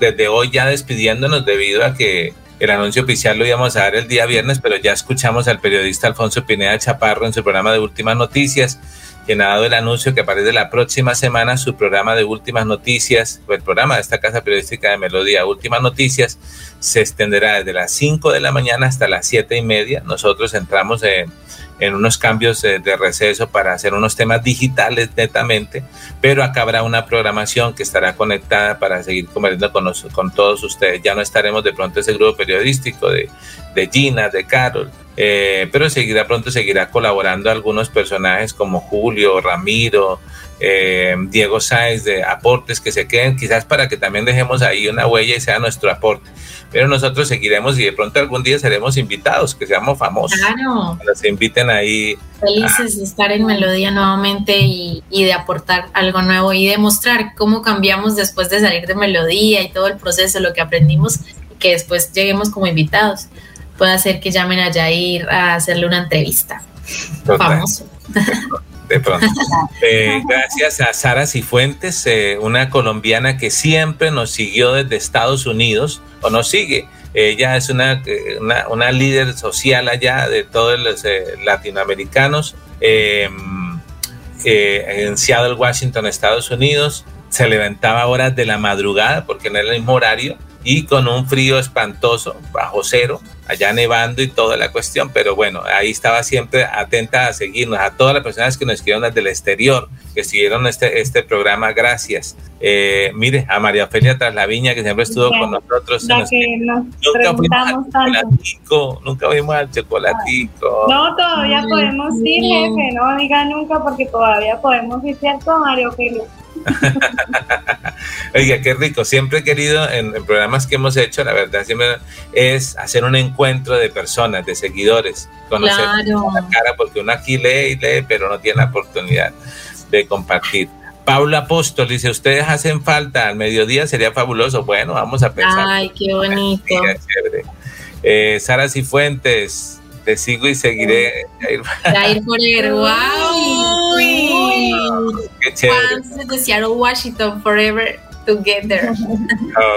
desde hoy ya despidiéndonos debido a que el anuncio oficial lo íbamos a dar el día viernes, pero ya escuchamos al periodista Alfonso Pineda Chaparro en su programa de Últimas Noticias, quien ha dado el anuncio que a partir de la próxima semana su programa de Últimas Noticias, o el programa de esta casa periodística de Melodía, Últimas Noticias, se extenderá desde las 5 de la mañana hasta las 7 y media. Nosotros entramos en, unos cambios de, receso para hacer unos temas digitales netamente, pero acá habrá una programación que estará conectada para seguir conversando con, nos- con todos ustedes. Ya no estaremos de pronto ese grupo periodístico de, de Gina, de Carol, eh, pero seguirá pronto, seguirá colaborando algunos personajes como Julio, Ramiro, eh, Diego Sáenz, de aportes que se queden, quizás para que también dejemos ahí una huella y sea nuestro aporte. Pero nosotros seguiremos y de pronto algún día seremos invitados, que seamos famosos. Claro. Se inviten ahí. Felices de estar en Melodía nuevamente y, y de aportar algo nuevo y demostrar cómo cambiamos después de salir de Melodía y todo el proceso, lo que aprendimos, y que después lleguemos como invitados. Puede hacer que llamen a Jair a hacerle una entrevista. Total. Famoso. de pronto. Eh, gracias a Sara Cifuentes, eh, una colombiana que siempre nos siguió desde Estados Unidos, o nos sigue. Ella es una, eh, una, una líder social allá de todos los eh, latinoamericanos, eh, eh, en Seattle, Washington, Estados Unidos. Se levantaba a horas de la madrugada porque no era el mismo horario y con un frío espantoso, bajo cero, allá nevando y toda la cuestión, pero bueno, ahí estaba siempre atenta a seguirnos, a todas las personas que nos escribieron desde el exterior, que siguieron este, este programa, gracias. Eh, mire, a María Ofelia Traslaviña, que siempre estuvo con nosotros. Ya nos- que nos Nunca fuimos al chocolatico, nunca fuimos al chocolatico. No, todavía podemos ir, jefe, no diga nunca porque todavía podemos ir, ¿cierto, Mario Ofelia? Oiga, qué rico. Siempre he querido en, en programas que hemos hecho, la verdad, siempre es hacer un encuentro de personas, de seguidores, conocer Claro. la cara, porque uno aquí lee y lee, pero no tiene la oportunidad de compartir. Paula Apóstol dice, ustedes hacen falta al mediodía, sería fabuloso. Bueno, vamos a pensar. Ay, qué bonito. Eh, Sara Cifuentes, te sigo y seguiré. Jair Forever, wow. Qué chévere. Fans de Seattle, Washington, forever together.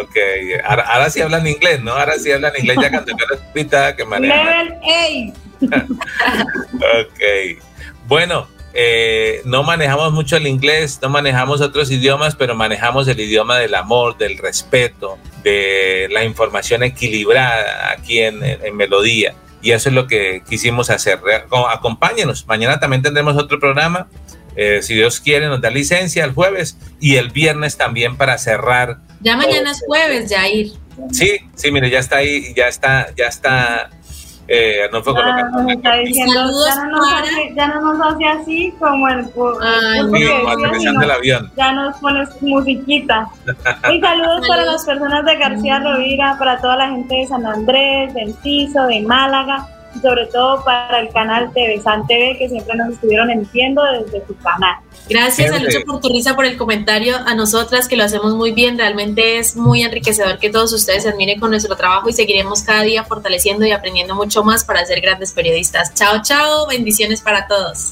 Ok, ahora, ahora sí hablan inglés, ¿no? Ahora sí hablan inglés ya cuando yo la invitada que maneja. Level 8. Ok. Bueno, eh, no manejamos mucho el inglés, no manejamos otros idiomas, pero manejamos el idioma del amor, del respeto, de la información equilibrada aquí en, en- en Melodía. Y eso es lo que quisimos hacer. Acompáñenos, mañana también tendremos otro programa, eh, si Dios quiere nos da licencia el jueves y el viernes también para cerrar. Ya mañana es jueves, Jair. Sí, sí, mire, ya está ahí, ya está, ya está eh, no fue ya, nos está diciendo, ya, no nos hace, ya no nos hace así como el, el, avión. ya nos pones musiquita. Y saludos para las personas de García Rovira para toda la gente de San Andrés de Enciso, de Málaga y sobre todo para el canal TV San TV que siempre nos estuvieron emitiendo desde su canal Gracias a Lucho por tu risa, por el comentario, a nosotras que lo hacemos muy bien, realmente es muy enriquecedor que todos ustedes se admiren con nuestro trabajo y seguiremos cada día fortaleciendo y aprendiendo mucho más para ser grandes periodistas. Chao, chao, bendiciones para todos.